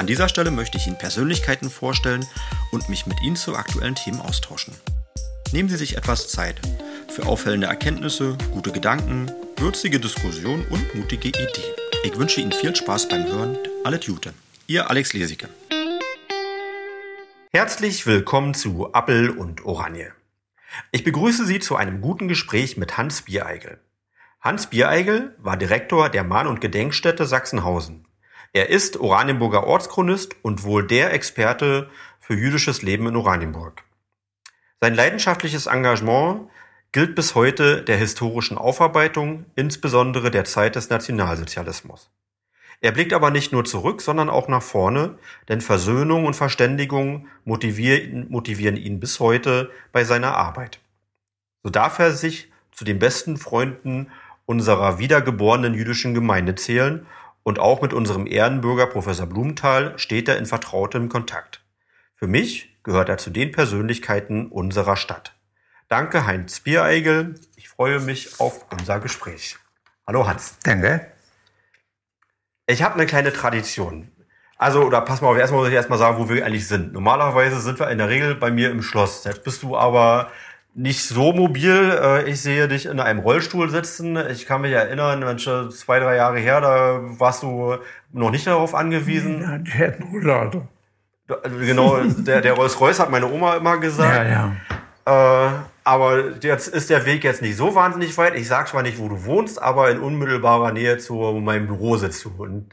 An dieser Stelle möchte ich Ihnen Persönlichkeiten vorstellen und mich mit Ihnen zu aktuellen Themen austauschen. Nehmen Sie sich etwas Zeit für auffällende Erkenntnisse, gute Gedanken, würzige Diskussionen und mutige Ideen. Ich wünsche Ihnen viel Spaß beim Hören. Alles Gute. Ihr Alex Lesicke. Herzlich willkommen zu Appel und Oranje. Ich begrüße Sie zu einem guten Gespräch mit Hans Biereigel. Hans Biereigel war Direktor der Mahn- und Gedenkstätte Sachsenhausen. Er ist Oranienburger Ortschronist und wohl der Experte für jüdisches Leben in Oranienburg. Sein leidenschaftliches Engagement gilt bis heute der historischen Aufarbeitung, insbesondere der Zeit des Nationalsozialismus. Er blickt aber nicht nur zurück, sondern auch nach vorne, denn Versöhnung und Verständigung motivieren, ihn bis heute bei seiner Arbeit. So darf er sich zu den besten Freunden unserer wiedergeborenen jüdischen Gemeinde zählen und auch mit unserem Ehrenbürger Professor Blumenthal steht er in vertrautem Kontakt. Für mich gehört er zu den Persönlichkeiten unserer Stadt. Danke Heinz Biereigel. Ich freue mich auf unser Gespräch. Hallo Hans. Danke. Ich habe eine kleine Tradition. Also, oder pass mal auf, erstmal muss ich erstmal sagen, wo wir eigentlich sind. Normalerweise sind wir in der Regel bei mir im Schloss. Jetzt bist du aber nicht so mobil. Äh, ich sehe dich in einem Rollstuhl sitzen. Ich kann mich erinnern, Mensch, zwei, drei Jahre her, da warst du noch nicht darauf angewiesen. Ja, die hätten Rollator. Also genau, der, der Rolls-Royce hat meine Oma immer gesagt. Ja, ja. Äh, aber jetzt ist der Weg jetzt nicht so wahnsinnig weit. Ich sag zwar nicht, wo du wohnst, aber in unmittelbarer Nähe zu meinem Büro sitzt du. Und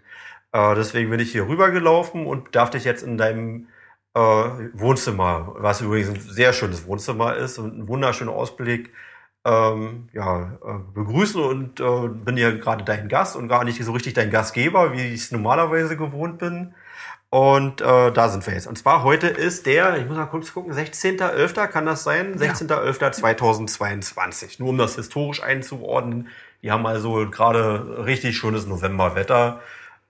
äh, deswegen bin ich hier rübergelaufen und darf dich jetzt in deinem äh, Wohnzimmer, was übrigens ein sehr schönes Wohnzimmer ist und ein wunderschöner Ausblick, ähm, ja, äh, begrüßen und äh, bin hier gerade dein Gast und gar nicht so richtig dein Gastgeber, wie ich es normalerweise gewohnt bin. Und äh, da sind wir jetzt. Und zwar heute ist der, ich muss mal kurz gucken, 16.11. kann das sein? 16.11.2022. Nur um das historisch einzuordnen. Die haben also gerade richtig schönes Novemberwetter.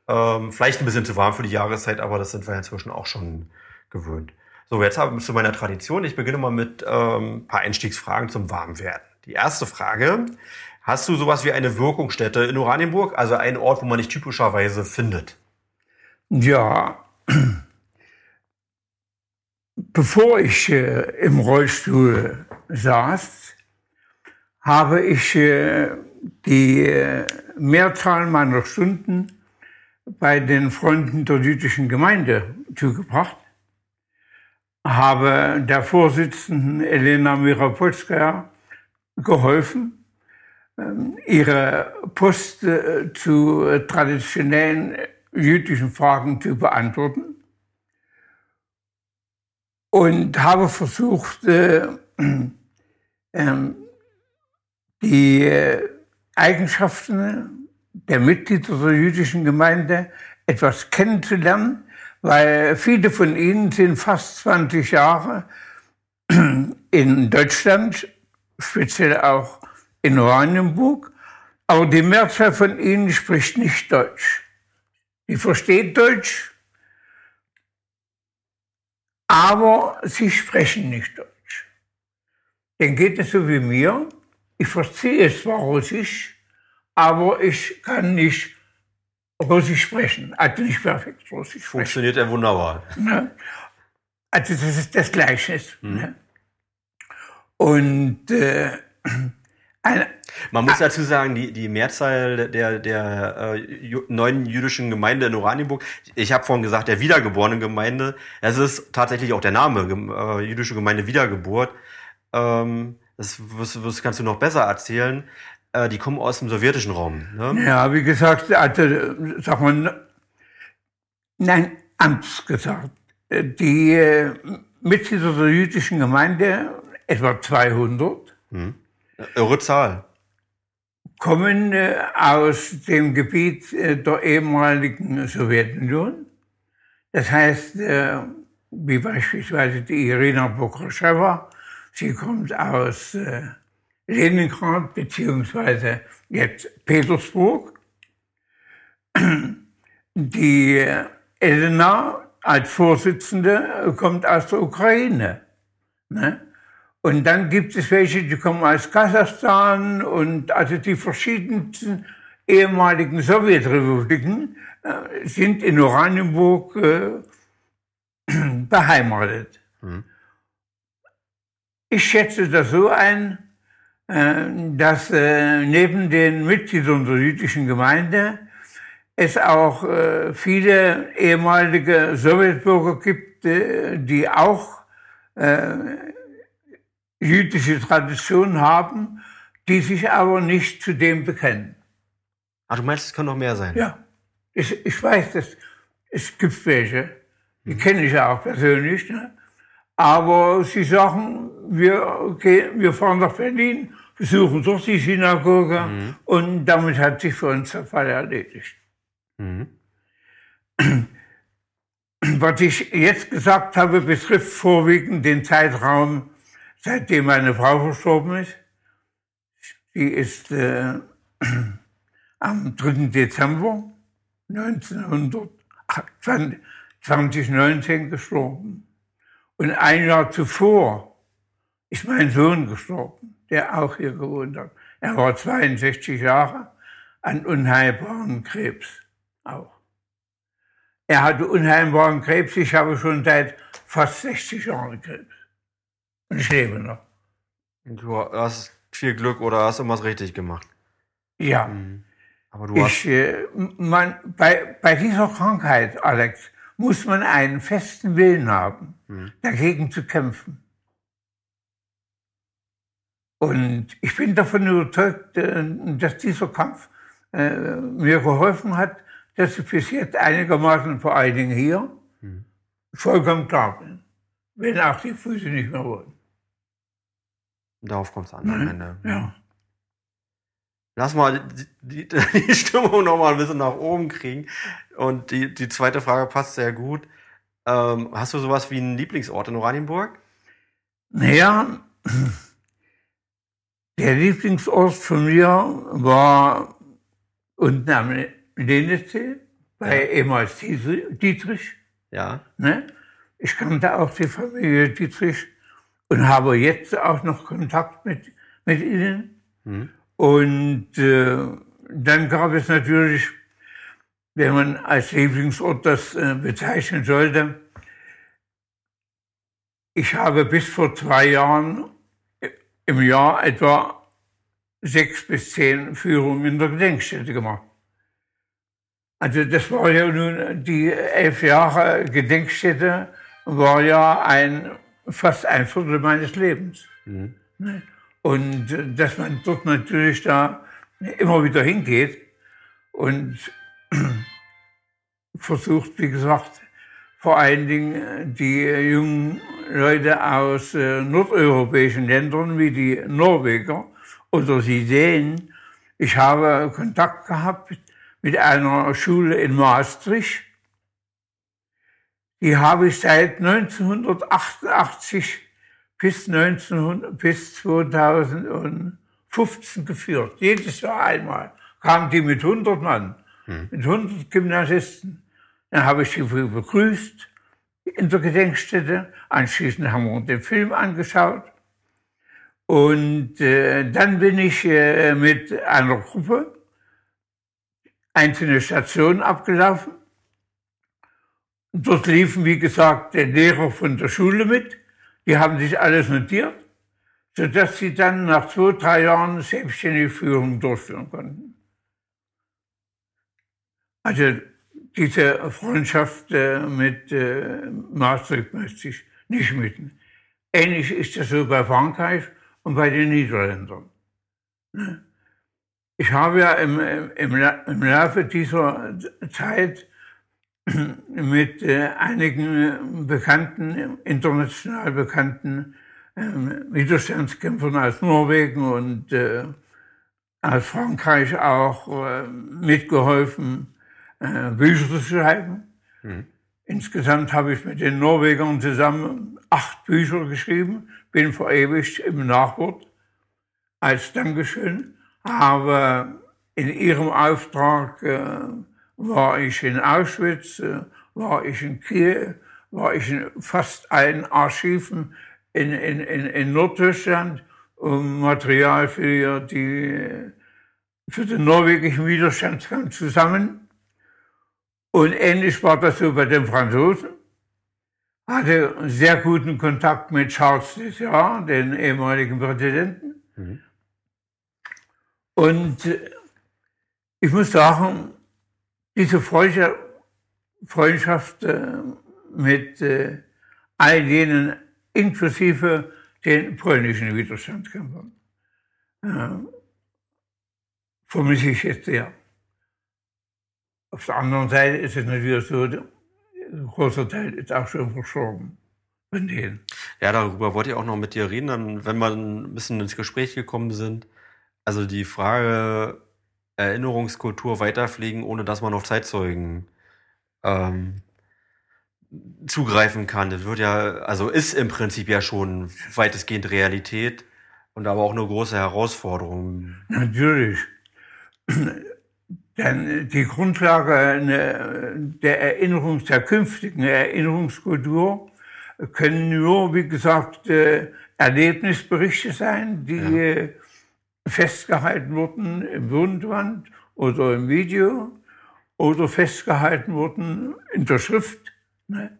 Ähm, vielleicht ein bisschen zu warm für die Jahreszeit, aber das sind wir inzwischen auch schon gewöhnt. So, jetzt haben wir zu meiner Tradition. Ich beginne mal mit ähm, ein paar Einstiegsfragen zum Warmwerden. Die erste Frage. Hast du sowas wie eine Wirkungsstätte in Oranienburg? Also einen Ort, wo man dich typischerweise findet? Ja, bevor ich äh, im Rollstuhl saß, habe ich äh, die äh, Mehrzahl meiner Stunden bei den Freunden der jüdischen Gemeinde zugebracht, habe der Vorsitzenden Elena Mirapolskaya geholfen, ähm, ihre Post äh, zu traditionellen jüdischen Fragen zu beantworten. Und habe versucht, äh, äh, die Eigenschaften der Mitglieder der jüdischen Gemeinde etwas kennenzulernen, weil viele von ihnen sind fast 20 Jahre in Deutschland, speziell auch in Oranienburg, aber die Mehrzahl von ihnen spricht nicht Deutsch. Die versteht Deutsch, aber sie sprechen nicht Deutsch. Dann geht es so wie mir. Ich verstehe zwar Russisch, aber ich kann nicht Russisch sprechen. Also nicht perfekt Russisch sprechen. Funktioniert ja wunderbar. Ne? Also das ist das Gleiche. Mhm. Ne? Und äh, Man muss dazu sagen, die, die Mehrzahl der, der äh, neuen jüdischen Gemeinde in Oranienburg, ich habe vorhin gesagt, der wiedergeborenen Gemeinde, es ist tatsächlich auch der Name, äh, jüdische Gemeinde Wiedergeburt. Ähm, das, das, das kannst du noch besser erzählen. Äh, die kommen aus dem sowjetischen Raum. Ne? Ja, wie gesagt, also, sag mal, nein, anders gesagt. Die äh, Mitglieder der jüdischen Gemeinde, etwa 200, hm Irre Zahl. Kommen äh, aus dem Gebiet äh, der ehemaligen Sowjetunion. Das heißt, äh, wie beispielsweise die Irina Bokraschewa. Sie kommt aus äh, Leningrad beziehungsweise jetzt Petersburg. Die Elena als Vorsitzende kommt aus der Ukraine. Ne? Und dann gibt es welche, die kommen aus Kasachstan und also die verschiedensten ehemaligen Sowjetrepubliken äh, sind in Oranienburg äh, beheimatet. Mhm. Ich schätze das so ein, dass äh, neben den Mitgliedern der jüdischen Gemeinde es auch äh, viele ehemalige Sowjetbürger gibt, äh, die auch jüdische Tradition haben, die sich aber nicht zu dem bekennen. Ah, du meinst, es können noch mehr sein? Ja. Ich, ich weiß, dass es gibt welche, die mhm. kenne ich ja auch persönlich, ne? Aber sie sagen, wir, gehen, wir fahren nach Berlin, besuchen dort die Synagoge mhm. und damit hat sich für uns der Fall erledigt. Mhm. Was ich jetzt gesagt habe, betrifft vorwiegend den Zeitraum seitdem meine Frau verstorben ist. Sie ist äh, am 3. Dezember 1919 gestorben. Und ein Jahr zuvor ist mein Sohn gestorben, der auch hier gewohnt hat. Er war 62 Jahre an unheilbaren Krebs auch. Er hatte unheilbaren Krebs, ich habe schon seit fast 60 Jahren Krebs. Und ich lebe noch. Du hast viel Glück oder hast irgendwas richtig gemacht. Ja. Mhm. Aber du hast. Ich, äh, man, bei, bei dieser Krankheit, Alex, muss man einen festen Willen haben, mhm. dagegen zu kämpfen. Und ich bin davon überzeugt, äh, dass dieser Kampf äh, mir geholfen hat, dass ich bis jetzt einigermaßen vor allen Dingen hier mhm. vollkommen klar bin, wenn auch die Füße nicht mehr wollen. Darauf kommt es an am Ende. Ja. Lass mal die, die, die Stimmung noch mal ein bisschen nach oben kriegen. Und die, die zweite Frage passt sehr gut. Ähm, hast du sowas wie einen Lieblingsort in Oranienburg? Naja, der Lieblingsort von mir war unten am Lenitzsee, bei ja. ehemals Dietrich. Ja. Ne? Ich kannte auch die Familie Dietrich und habe jetzt auch noch Kontakt mit, mit ihnen. Mhm. Und äh, dann gab es natürlich, wenn man als Lieblingsort das äh, bezeichnen sollte, ich habe bis vor zwei Jahren im Jahr etwa sechs bis zehn Führungen in der Gedenkstätte gemacht. Also das war ja nun, die elf Jahre Gedenkstätte war ja ein fast ein Viertel meines Lebens. Mhm. Und dass man dort natürlich da immer wieder hingeht und versucht, wie gesagt, vor allen Dingen die jungen Leute aus äh, nordeuropäischen Ländern wie die Norweger oder sie sehen, ich habe Kontakt gehabt mit einer Schule in Maastricht, die habe ich seit 1988 bis, 1900, bis 2015 geführt. Jedes Jahr einmal kamen die mit 100 Mann, hm. mit 100 Gymnasisten. Dann habe ich sie begrüßt in der Gedenkstätte. Anschließend haben wir uns den Film angeschaut. Und äh, dann bin ich äh, mit einer Gruppe einzelne Stationen abgelaufen. Dort liefen, wie gesagt, der Lehrer von der Schule mit. Die haben sich alles notiert, sodass sie dann nach zwei, drei Jahren selbstständige Führung durchführen konnten. Also diese Freundschaft äh, mit äh, Maastricht möchte ich nicht mitten. Ähnlich ist das so bei Frankreich und bei den Niederländern. Ne? Ich habe ja im, im, im Laufe dieser Zeit mit äh, einigen bekannten, international bekannten äh, Widerstandskämpfern aus Norwegen und äh, aus Frankreich auch äh, mitgeholfen, Bücher zu schreiben. Mhm. Insgesamt habe ich mit den Norwegern zusammen acht Bücher geschrieben, bin verewigt im Nachwort als Dankeschön. Aber in ihrem Auftrag war ich in Auschwitz, äh, war ich in Kiel, war ich in fast allen Archiven in, in, in, in Norddeutschland, um Material für, die, für den norwegischen Widerstandskampf zu sammeln. Und ähnlich war das so bei den Franzosen. Hatte sehr guten Kontakt mit Charles Desjardins, den ehemaligen Präsidenten. Mhm. Und äh, ich muss sagen, diese Freundschaft äh, mit äh, all jenen, inklusive den polnischen Widerstandskämpfern, vermisse ich jetzt sehr. Auf der anderen Seite ist es natürlich so, ein großer Teil ist auch schon verstorben von denen. Ja, darüber wollte ich auch noch mit dir reden, wenn wir ein bisschen ins Gespräch gekommen sind. Also die Frage Erinnerungskultur weiterpflegen, ohne dass man auf Zeitzeugen ähm, zugreifen kann. Das wird ja, also ist im Prinzip ja schon weitestgehend Realität und aber auch eine große Herausforderung. Natürlich. Denn die Grundlage der Erinnerung, der künftigen Erinnerungskultur können nur, wie gesagt, äh, Erlebnisberichte sein, die ja. Festgehalten wurden im Wundwand oder im Video oder festgehalten wurden in der Schrift. Ne?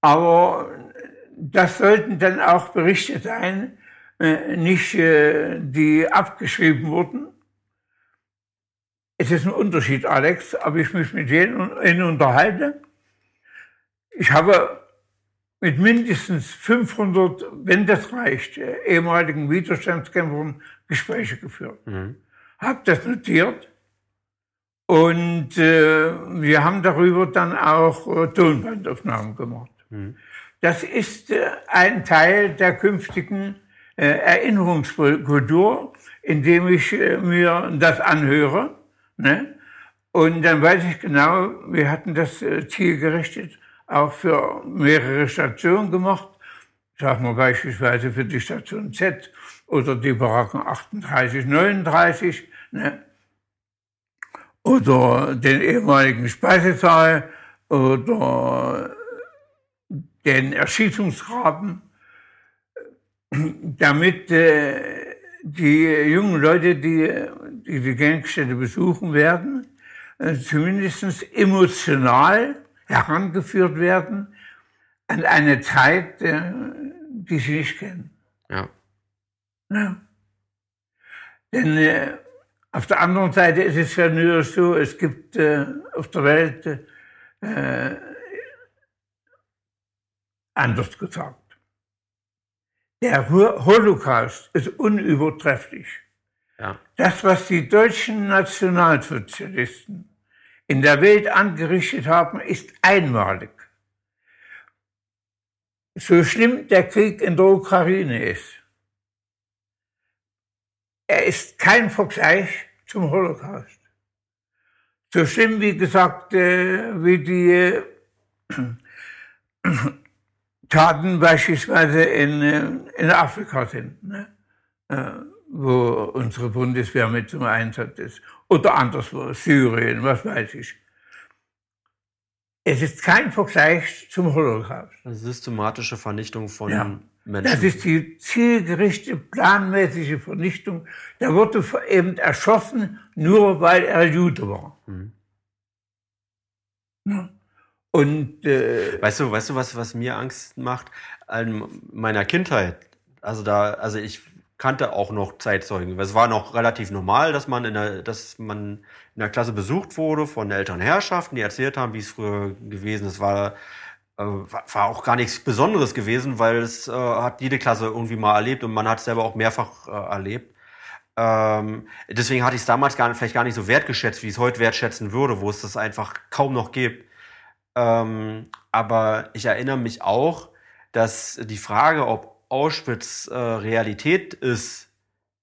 Aber das sollten dann auch Berichte sein, äh, nicht äh, die abgeschrieben wurden, es ist ein Unterschied, Alex, ob ich mich mit jenen unterhalte. Ich habe mit mindestens 500, wenn das reicht, ehemaligen Widerstandskämpfern Gespräche geführt. Mhm. Habe das notiert und äh, wir haben darüber dann auch äh, Tonbandaufnahmen gemacht. Mhm. Das ist äh, ein Teil der künftigen äh, Erinnerungskultur, indem ich äh, mir das anhöre Ne? Und dann weiß ich genau, wir hatten das äh, zielgerichtet auch für mehrere Stationen gemacht. Sagen wir beispielsweise für die Station Z oder die Baracken 38, 39. Ne? Oder den ehemaligen Speisesaal oder den Erschießungsgraben, damit äh, die jungen Leute, die die, die Gedenkstätte besuchen werden, äh, zumindest emotional herangeführt werden an eine Zeit, äh, die sie nicht kennen. Ja. ja. Denn äh, auf der anderen Seite ist es ja nur so, es gibt äh, auf der Welt, äh, anders gesagt, der Holocaust ist unübertrefflich. Ja. Das, was die deutschen Nationalsozialisten in der Welt angerichtet haben, ist einmalig. So schlimm der Krieg in der Ukraine ist, er ist kein Vergleich zum Holocaust. So schlimm, wie gesagt, äh, wie die Taten beispielsweise in, äh, in Afrika sind, ne? Wo unsere Bundeswehr mit zum Einsatz ist. Oder anderswo, Syrien, was weiß ich. Es ist kein Vergleich zum Holocaust. Eine systematische Vernichtung von ja. Menschen. Das ist die zielgerichtete, planmäßige Vernichtung. Der wurde eben erschossen, nur weil er Jude war. Mhm. Ja. Und äh, weißt du, weißt du, was was mir Angst macht an meiner Kindheit? Also da, also ich kannte auch noch Zeitzeugen. Es war noch relativ normal, dass man in der, dass man in der Klasse besucht wurde von Elternherrschaften, die erzählt haben, wie es früher gewesen ist. War äh, war auch gar nichts Besonderes gewesen, weil es äh, hat jede Klasse irgendwie mal erlebt und man hat es selber auch mehrfach äh, erlebt. Ähm, deswegen hatte ich es damals gar, vielleicht gar nicht so wertgeschätzt, wie ich es heute wertschätzen würde, wo es das einfach kaum noch gibt. Ähm, aber ich erinnere mich auch, dass die Frage, ob Auschwitz äh, Realität ist,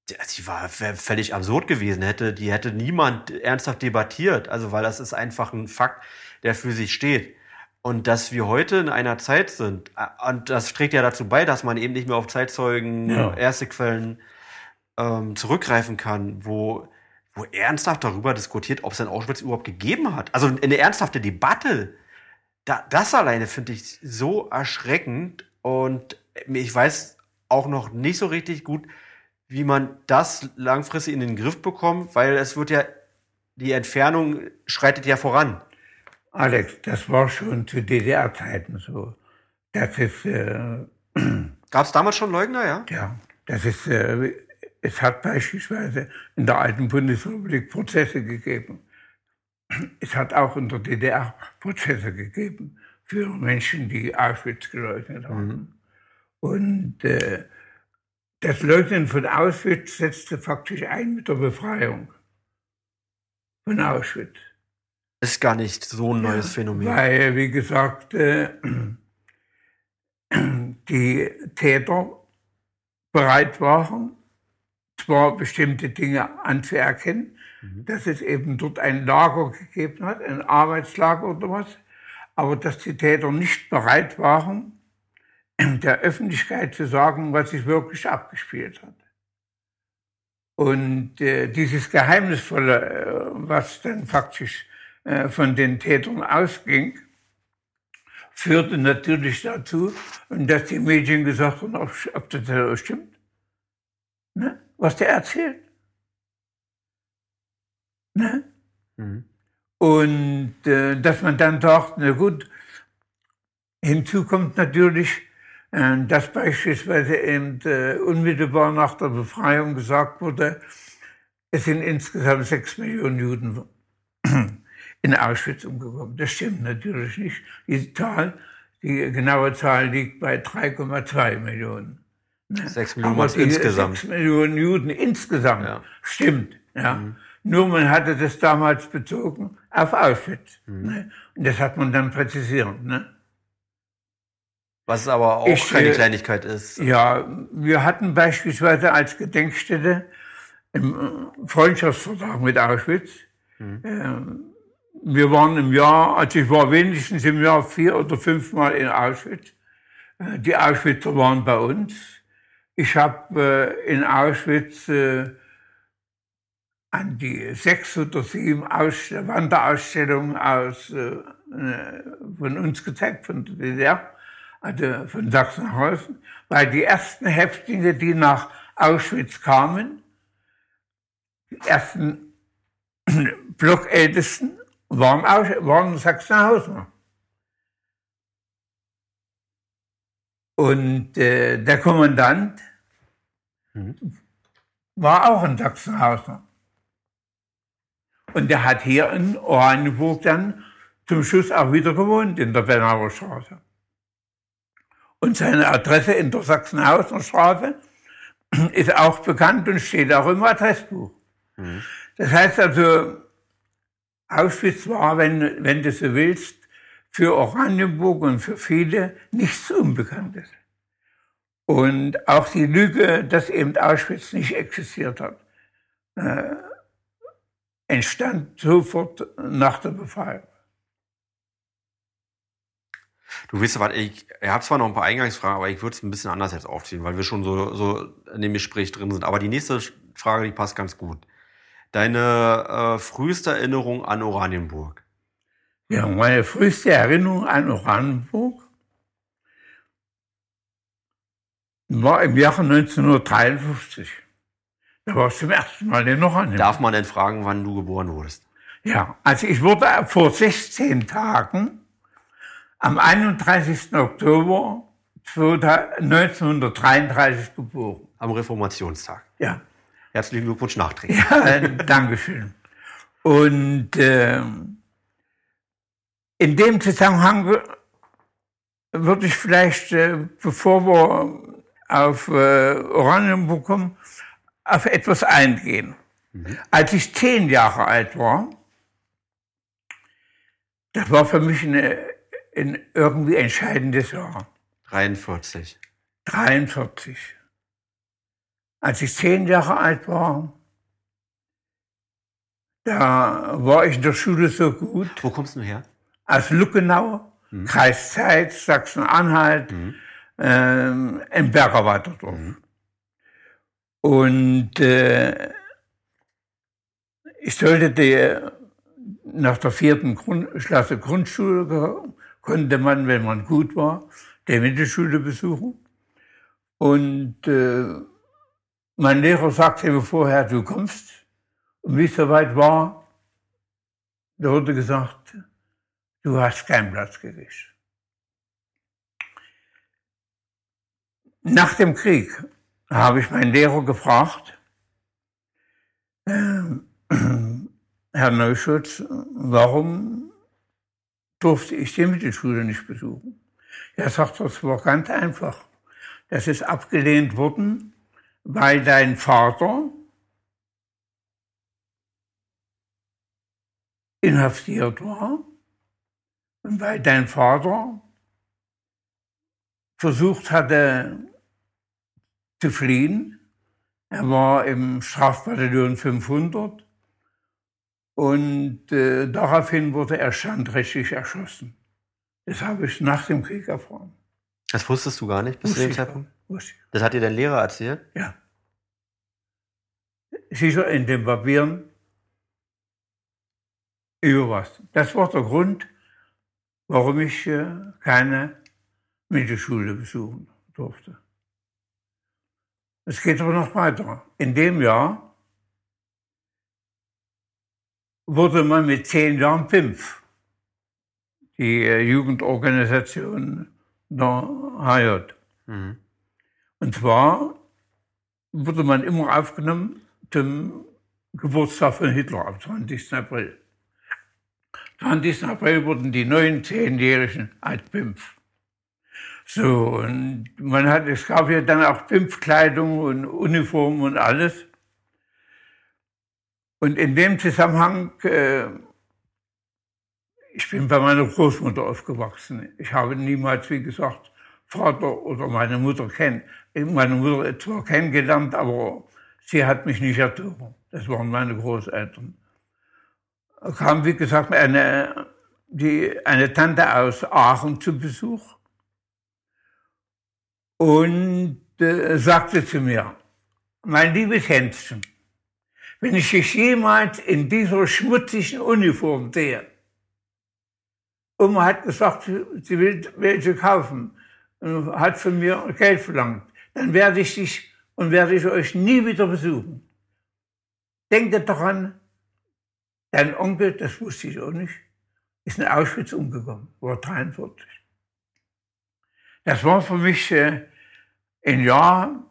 die, die war völlig absurd gewesen. Hätte, die hätte niemand ernsthaft debattiert. Also, weil das ist einfach ein Fakt, der für sich steht. Und dass wir heute in einer Zeit sind, und das trägt ja dazu bei, dass man eben nicht mehr auf Zeitzeugen, Ja. erste Quellen ähm, zurückgreifen kann, wo, wo ernsthaft darüber diskutiert, ob es ein Auschwitz überhaupt gegeben hat. Also eine ernsthafte Debatte. Da, das alleine finde ich so erschreckend und ich weiß auch noch nicht so richtig gut, wie man das langfristig in den Griff bekommt, weil es wird ja, die Entfernung schreitet ja voran. Alex, das war schon zu DDR-Zeiten so. Das ist, äh, Gab es damals schon Leugner, ja? ja, das ist, äh, es hat beispielsweise in der alten Bundesrepublik Prozesse gegeben. Es hat auch in der DDR Prozesse gegeben für Menschen, die Auschwitz geleugnet haben. Und äh, das Leugnen von Auschwitz setzte faktisch ein mit der Befreiung von Auschwitz. Ist gar nicht so ein neues Phänomen. Weil, wie gesagt, äh, die Täter bereit waren, zwar bestimmte Dinge anzuerkennen, dass es eben dort ein Lager gegeben hat, ein Arbeitslager oder was, aber dass die Täter nicht bereit waren, der Öffentlichkeit zu sagen, was sich wirklich abgespielt hat. Und äh, dieses Geheimnisvolle, äh, was dann faktisch äh, von den Tätern ausging, führte natürlich dazu, dass die Medien gesagt haben, ob, ob das stimmt, ne? was der erzählt. Ne? Mhm. Und äh, dass man dann sagt, na gut, hinzu kommt natürlich, dass beispielsweise eben äh, unmittelbar nach der Befreiung gesagt wurde, es sind insgesamt sechs Millionen Juden in Auschwitz umgekommen. Das stimmt natürlich nicht. Die Zahl, die genaue Zahl liegt bei 3,2 Millionen. Sechs Millionen Aber insgesamt. Sechs Millionen Juden insgesamt. Ja. Stimmt. Ja. Nur man hatte das damals bezogen auf Auschwitz. Ne? Und das hat man dann präzisiert. Ne? Was aber auch Ich, keine äh, Kleinigkeit ist. Ja, wir hatten beispielsweise als Gedenkstätte im äh, Freundschaftsvertrag mit Auschwitz. Ähm, wir waren im Jahr, also ich war wenigstens im Jahr vier oder fünfmal in Auschwitz. Äh, Die Auschwitzer waren bei uns. Ich habe in Auschwitz an die sechs oder sieben Aus Wanderausstellungen aus, von uns gezeigt, von der DDR, also von Sachsenhausen, weil die ersten Häftlinge, die nach Auschwitz kamen, die ersten Blockältesten waren, Aus waren Sachsenhausen. Und äh, der Kommandant war auch ein Sachsenhauser. Und der hat hier in Oranienburg dann zum Schluss auch wieder gewohnt, in der Bernauer Straße. Und seine Adresse in der Sachsenhauser Straße ist auch bekannt und steht auch im Adressbuch. Das heißt also, Auschwitz war, wenn, wenn du so willst, für Oranienburg und für viele nichts Unbekanntes. Und auch die Lüge, dass eben Auschwitz nicht existiert hat, äh, entstand sofort nach der Befreiung. Du weißt was, ich, ich habe zwar noch ein paar Eingangsfragen, aber ich würde es ein bisschen anders jetzt aufziehen, weil wir schon so, so in dem Gespräch drin sind. Aber die nächste Frage, die passt ganz gut. Deine äh, früheste Erinnerung an Oranienburg. Ja, meine früheste Erinnerung an Oranienburg war im Jahre 1953. Da war ich zum ersten Mal in Oranienburg. Darf man denn fragen, wann du geboren wurdest? Ja, also ich wurde vor 16 Tagen am 31. Oktober 1933 geboren. Am Reformationstag. Ja, Herzlichen Glückwunsch nachträglich. ja äh, Dankeschön. Und äh, in dem Zusammenhang würde ich vielleicht, äh, bevor wir auf äh, Oranienburg kommen, auf etwas eingehen. Als ich zehn Jahre alt war, das war für mich eine, ein irgendwie entscheidendes Jahr. 43. 43. Als ich zehn Jahre alt war, da war ich in der Schule so gut, Wo kommst du her? aus Luckenau, mhm. Kreis Zeitz, Sachsen-Anhalt, mhm. ähm, im Bergerweiterdorf. Mhm. Und äh, ich sollte die, nach der vierten Grund, Klasse Grundschule, konnte man, wenn man gut war, die Mittelschule besuchen. Und äh, mein Lehrer sagte mir vorher, du kommst. Und wie es soweit war, da wurde gesagt, du hast keinen Platz gekriegt. Nach dem Krieg habe ich meinen Lehrer gefragt, äh, Herr Neuschutz, warum durfte ich die Mittelschule nicht besuchen? Er sagt, das war ganz einfach. Das ist abgelehnt worden, weil dein Vater inhaftiert war und weil dein Vater versucht hatte zu fliehen. Er war im Strafbataillon 500 und äh, daraufhin wurde er standrechtlich erschossen. Das habe ich nach dem Krieg erfahren. Das wusstest du gar nicht bis zu dem Zeitpunkt? Das hat dir dein Lehrer erzählt? Ja. Sicher in den Papieren über was. Das war der Grund, warum ich äh, keine Mittelschule besuchen durfte. Es geht aber noch weiter. In dem Jahr wurde man mit zehn Jahren PIMF, die äh, Jugendorganisation der HJ. Mhm. Und zwar wurde man immer aufgenommen zum Geburtstag von Hitler am 20. April. 20. April wurden die neuen Zehnjährigen als PIMF. So, und man hat, es gab ja dann auch PIMF-Kleidung und Uniformen und alles. Und in dem Zusammenhang, äh, ich bin bei meiner Großmutter aufgewachsen. Ich habe niemals, wie gesagt, Vater oder meine Mutter kennen. Meine Mutter zwar kennengelernt, aber sie hat mich nicht erzogen. Das waren meine Großeltern. Da kam, wie gesagt, eine, die, eine Tante aus Aachen zu Besuch und äh, sagte zu mir, mein liebes Hänschen, wenn ich dich jemals in dieser schmutzigen Uniform sehe, Oma hat gesagt, sie will welche kaufen, hat von mir Geld verlangt, dann werde ich dich und werde ich euch nie wieder besuchen. Denkt daran, dein Onkel, das wusste ich auch nicht, ist in Auschwitz umgekommen, war 43. Das war für mich äh, ein Jahr,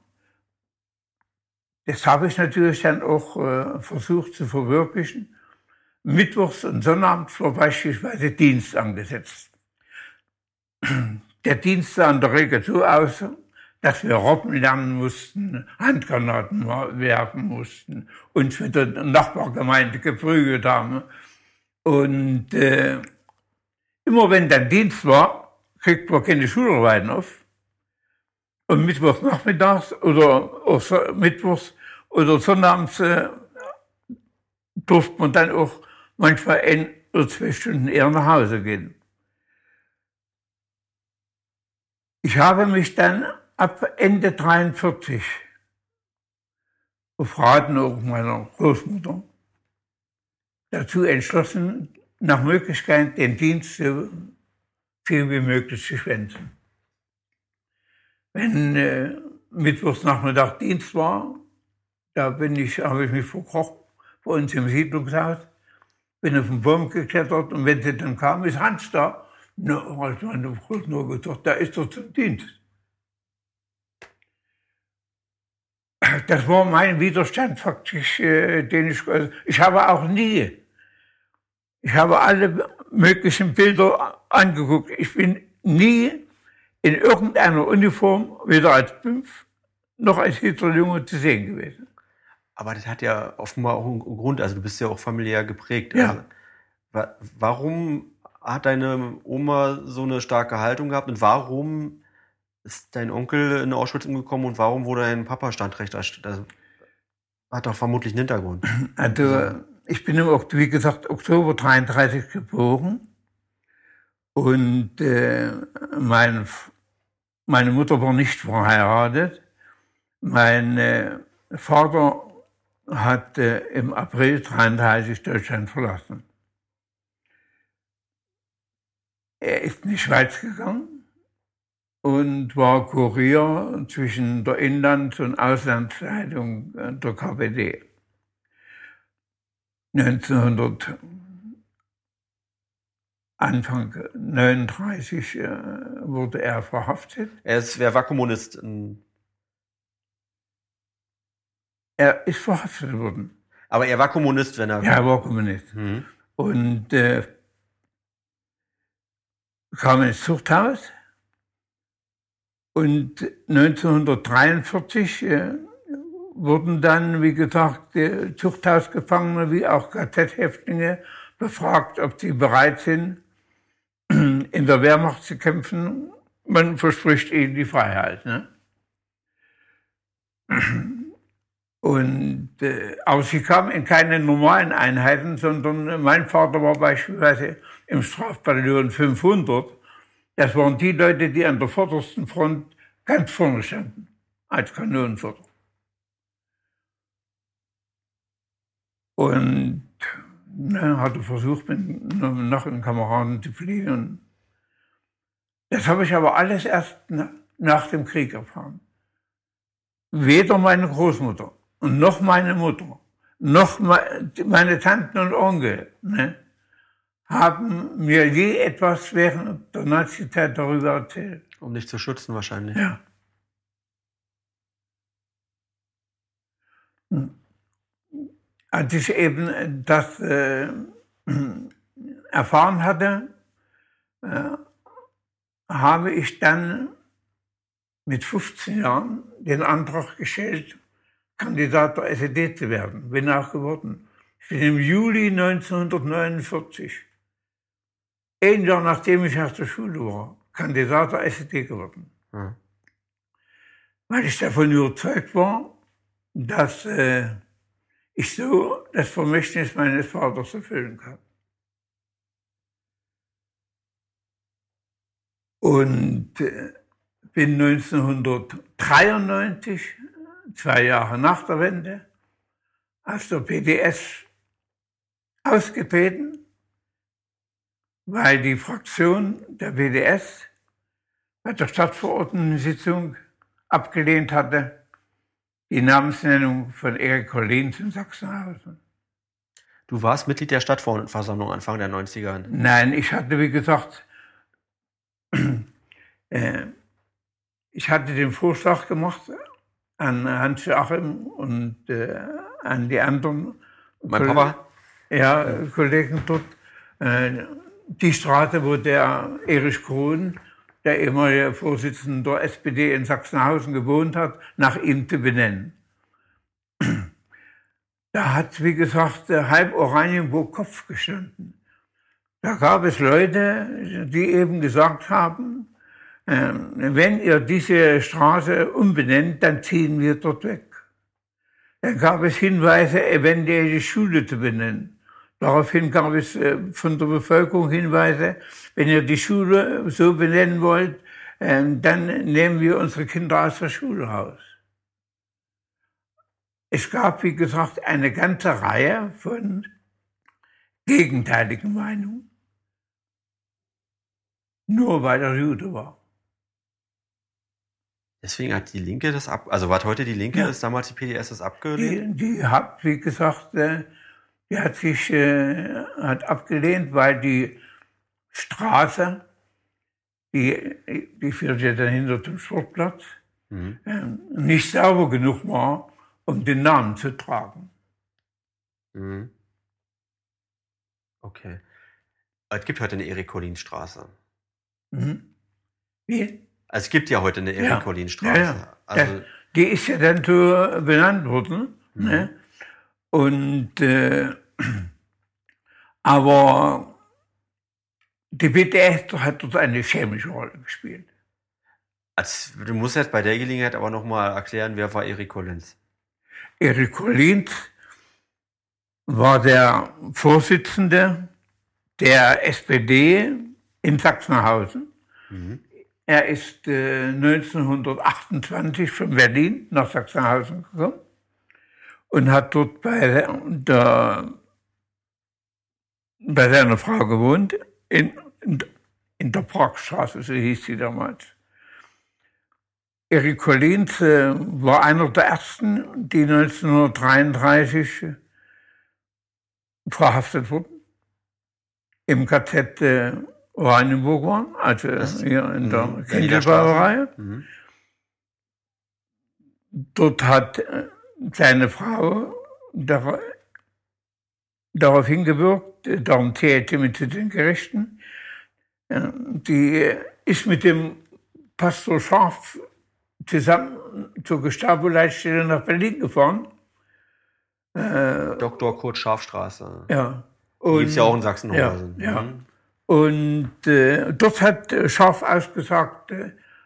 das habe ich natürlich dann auch äh, versucht zu verwirklichen. Mittwochs und Sonnabends war beispielsweise Dienst angesetzt. Der Dienst sah in der Regel so aus, dass wir Robben lernen mussten, Handgranaten werfen mussten, uns mit der Nachbargemeinde geprügelt haben. Und äh, immer wenn dann Dienst war, kriegt man keine Schularbeiten auf. Und mittwochs nachmittags oder auch mittwochs oder sonnabends äh, durfte man dann auch manchmal ein oder zwei Stunden eher nach Hause gehen. Ich habe mich dann ab Ende 43 auf Raten auch meiner Großmutter dazu entschlossen, nach Möglichkeit den Dienst so viel wie möglich zu schwänzen. Wenn äh, Mittwochsnachmittag Dienst war, da bin ich, habe ich mich verkrochen bei uns im Siedlungshaus, bin auf den Baum geklettert und wenn sie dann kam, ist Hans da. Na, hat meine nur gesagt, da ist er zum Dienst. Das war mein Widerstand faktisch, äh, den ich, also ich habe auch nie, ich habe alle möglichen Bilder angeguckt. Ich bin nie in irgendeiner Uniform, weder als Fünf noch als Hitlerjunge zu sehen gewesen. Aber das hat ja offenbar auch einen Grund, also du bist ja auch familiär geprägt. Ja. Also, warum hat deine Oma so eine starke Haltung gehabt und warum ist dein Onkel in Auschwitz umgekommen und warum wurde dein Papa Standrecht? Das hat doch vermutlich einen Hintergrund. Also ich bin im, wie gesagt, Oktober 33 geboren Und äh, mein, meine Mutter war nicht verheiratet. Mein äh, Vater hat äh, im April 33 Deutschland verlassen. Er ist in die Schweiz gegangen und war Kurier zwischen der Inlands- und Auslandszeitung der KPD. 1900 Anfang 39 äh, wurde er verhaftet. Er, ist, er war Kommunist. Er ist verhaftet worden. Aber er war Kommunist, wenn er. Ja, er war Kommunist. Mhm. Und äh, kam ins Zuchthaus. Und 1943 äh, wurden dann, wie gesagt, Zuchthausgefangene wie auch KZ-Häftlinge befragt, ob sie bereit sind, in der Wehrmacht zu kämpfen. Man verspricht ihnen die Freiheit. Ne? Und, äh, aber sie kamen in keine normalen Einheiten, sondern mein Vater war beispielsweise im Strafbataillon 500. Das waren die Leute, die an der vordersten Front ganz vorne standen, als Kanonenfutter. Und ne, hatte versucht, mit noch einem Kameraden zu fliehen. Das habe ich aber alles erst nach dem Krieg erfahren. Weder meine Großmutter und noch meine Mutter, noch meine Tanten und Onkel ne, haben mir je etwas während der Nazizeit darüber erzählt. Um dich zu schützen wahrscheinlich. Ja. als ich eben das äh, erfahren hatte, äh, habe ich dann mit 15 Jahren den Antrag gestellt, Kandidat der SED zu werden. Bin auch geworden. Ich bin im Juli 1949, ein Jahr nachdem ich aus der Schule war, Kandidat der SED geworden. Mhm. Weil ich davon überzeugt war, dass äh, ich so das Vermächtnis meines Vaters erfüllen kann. Und äh, bin 1993, zwei Jahre nach der Wende, aus der PDS ausgetreten, weil die Fraktion der PDS bei der Stadtverordnetensitzung abgelehnt hatte, die Namensnennung von Erik Collins in Sachsenhausen. Du warst Mitglied der Stadtversammlung Anfang der 90er. Nein, ich hatte, wie gesagt, äh, ich hatte den Vorschlag gemacht an Hans Joachim und äh, an die anderen mein Koll Papa? Ja, Kollegen dort. Äh, die Straße, wo der Erich Krohn der ehemalige Vorsitzende der SPD in Sachsenhausen gewohnt hat, nach ihm zu benennen. Da hat, wie gesagt, halb Oranienburg Kopf gestanden. Da gab es Leute, die eben gesagt haben, wenn ihr diese Straße umbenennt, dann ziehen wir dort weg. Dann gab es Hinweise, eventuell die Schule zu benennen. Daraufhin gab es äh, von der Bevölkerung Hinweise, wenn ihr die Schule so benennen wollt, ähm, dann nehmen wir unsere Kinder aus der Schule raus. Es gab, wie gesagt, eine ganze Reihe von gegenteiligen Meinungen, nur weil er Jude war. Deswegen hat die Linke das ab, also war heute die Linke, ja. ist damals die PDS das abgelehnt? Die, die hat, wie gesagt, äh, die hat sich äh, hat abgelehnt, weil die Straße, die, die führt ja dahinter zum Sportplatz, mhm. äh, nicht sauber genug war, um den Namen zu tragen. Mhm. Okay. Es gibt heute eine Erik-Collin-Straße. Mhm. Wie? Es gibt ja heute eine Erik-Collin-Straße. Ja. Also, die ist ja dann so benannt worden. Mhm. Ne? Und äh, aber die BDS hat dort eine chemische Rolle gespielt. Also, du musst jetzt bei der Gelegenheit aber nochmal erklären, wer war Erik Collins? Erik Collins war der Vorsitzende der SPD in Sachsenhausen. Er ist äh, 1928 von Berlin nach Sachsenhausen gekommen und hat dort bei, der, bei seiner Frau gewohnt, in, in, der Parkstraße, so hieß sie damals. Erik Collins äh, war einer der ersten, die 1933 verhaftet wurden. Im KZ äh, Oranienburg waren, also das, hier in der mhm. Kindelbrauerei. Mhm. Dort hat äh, seine Frau darauf, hingewirkt, darum täte mit den Gerichten. Die ist mit dem Pastor Scharf zusammen zur Gestapo-Leitstelle nach Berlin gefahren. Äh, Dr. Kurt Scharfstraße. Ja. Die ist ja auch in Sachsenhausen. Ja, ja. Mhm. Und äh, dort hat Scharf ausgesagt,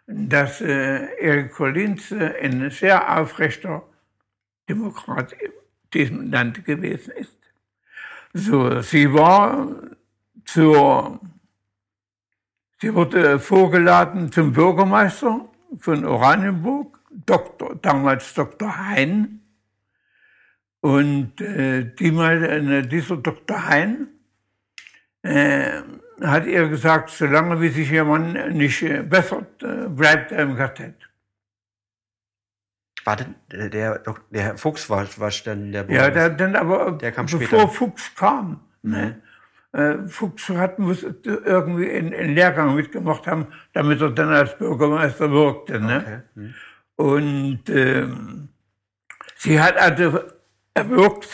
dass äh, Erik Collins äh, ein sehr aufrechter Demokrat in diesem Land gewesen ist. So, sie war zur, sie wurde vorgeladen zum Bürgermeister von Oranienburg, Doktor, damals Dr. Hein. Und äh, die äh, dieser Dr. Hein äh, hat ihr gesagt, solange wie sich ihr Mann nicht äh, bessert, äh, bleibt er im Quartett. Warte, der, der, der Fuchs war, war dann der Ja, der, dann aber der kam bevor später. Fuchs kam. Ne? Äh, Fuchs hat muss irgendwie einen Lehrgang mitgemacht haben, damit er dann als Bürgermeister wirkte. Ne? Okay. Hm. Und ähm, sie hat also erwirkt,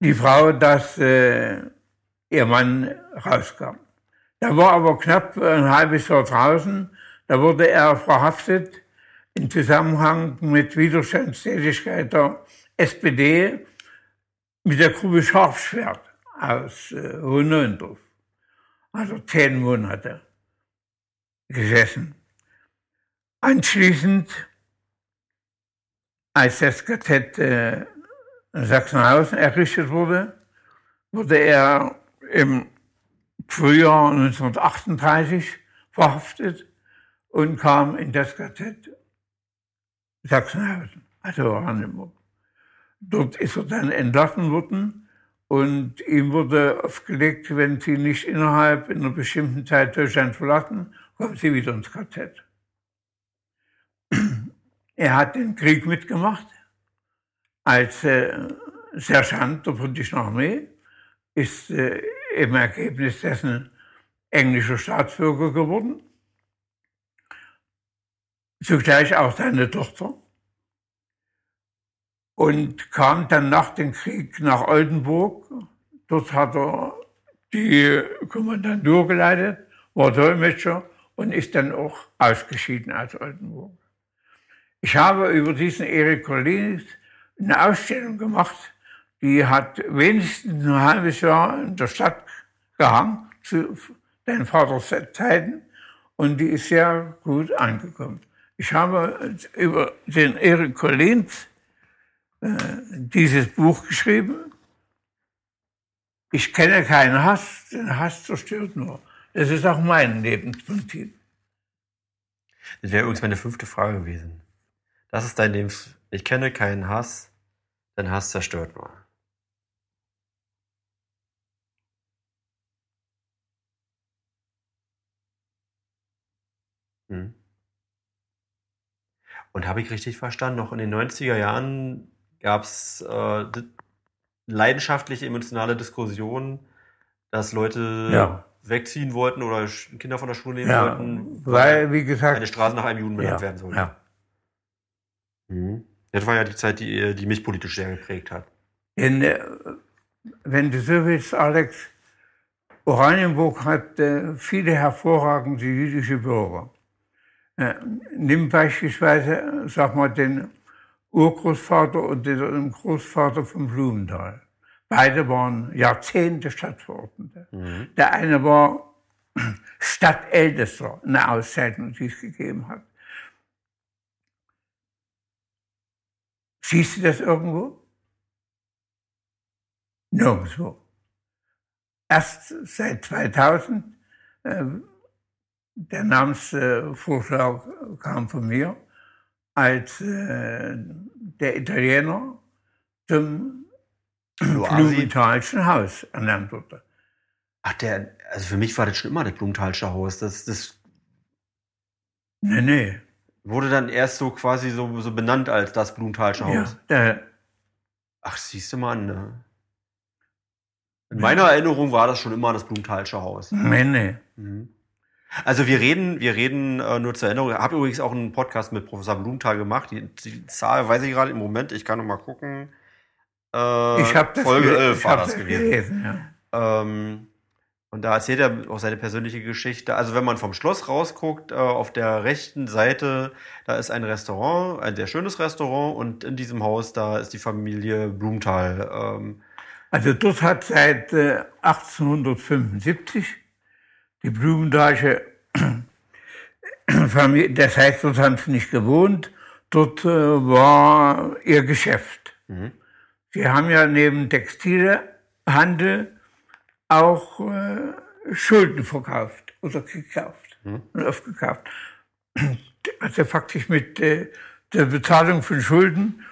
die Frau, dass äh, ihr Mann rauskam. Da war aber knapp ein halbes Jahr draußen, da wurde er verhaftet im Zusammenhang mit Widerstandstätigkeit der SPD mit der Gruppe Scharfschwert aus äh, Hohenneundorf. Also zehn Monate gesessen. Anschließend, als das KZ äh, Sachsenhausen errichtet wurde, wurde er im Frühjahr 1938 verhaftet und kam in das KZ Sachsenhausen, also Oranienburg. Dort ist er dann entlassen worden und ihm wurde aufgelegt, wenn Sie nicht innerhalb einer bestimmten Zeit Deutschland verlassen, kommen Sie wieder ins KZ. Er hat den Krieg mitgemacht als äh, Sergeant der britischen Armee, ist äh, im Ergebnis dessen englischer Staatsbürger geworden zugleich auch seine Tochter, und kam dann nach dem Krieg nach Oldenburg. Dort hat er die Kommandantur geleitet, war Dolmetscher und ist dann auch ausgeschieden aus Oldenburg. Ich habe über diesen Erik Collins eine Ausstellung gemacht, die hat wenigstens ein halbes Jahr in der Stadt gehangen, zu deinem Vaters Zeiten, und die ist sehr gut angekommen. Ich habe über den Erik Collins äh, dieses Buch geschrieben. Ich kenne keinen Hass, den Hass zerstört nur. Das ist auch mein Lebensprinzip. Das wäre übrigens meine fünfte Frage gewesen. Das ist dein Lebens... Ich kenne keinen Hass, denn Hass zerstört nur. Hm. Und habe ich richtig verstanden, noch in den 90er Jahren gab es äh, leidenschaftliche emotionale Diskussionen, dass Leute ja. wegziehen wollten oder Kinder von der Schule nehmen ja, wollten, weil, wie gesagt, eine Straße nach einem Juden benannt ja, werden sollte. Ja. Mhm. Das war ja die Zeit, die, die mich politisch sehr geprägt hat. In, äh, wenn du so willst, Alex, Oranienburg hat äh, viele hervorragende jüdische Bürger. Nimm beispielsweise, sag mal, den Urgroßvater und den Großvater von Blumenthal. Beide waren Jahrzehnte Stadtverordnete. Mhm. Der eine war Stadtältester, eine Auszeichnung, die es gegeben hat. Siehst du das irgendwo? Nirgendwo. erst seit 2000, äh, der Namensvorschlag kam von mir, als äh, der Italiener zum Blumenthalschen Haus ernannt wurde. Ach, der, also für mich war das schon immer das Blumenthalsche Haus. Das, das Nee, nee. wurde dann erst so quasi so, so benannt als das Blumenthalsche Ja, Haus. der, Ach, siehst du mal an, ne? In meiner Erinnerung war das schon immer das Blumenthalsche Haus. nee, nee. Mhm. Also wir reden, wir reden äh, nur zur Erinnerung. Ich habe übrigens auch einen Podcast mit Professor Blumenthal gemacht. Die, die Zahl weiß ich gerade im Moment. Ich kann noch mal gucken. Äh, Ich habe das, Folge ge- 11 ich war das gewesen. gelesen. Ja. Ähm, und da erzählt er auch seine persönliche Geschichte. Also wenn man vom Schloss rausguckt, äh, auf der rechten Seite, da ist ein Restaurant, ein sehr schönes Restaurant. Und in diesem Haus, da ist die Familie Blumenthal. Ähm, Also dort hat seit äh, 1875 die Blumendalsche Familie, das heißt, dort haben sie nicht gewohnt, dort äh, war ihr Geschäft. Mhm. Sie haben ja neben Textilhandel auch äh, Schulden verkauft oder gekauft und aufgekauft. Also faktisch mit äh, der Bezahlung von Schulden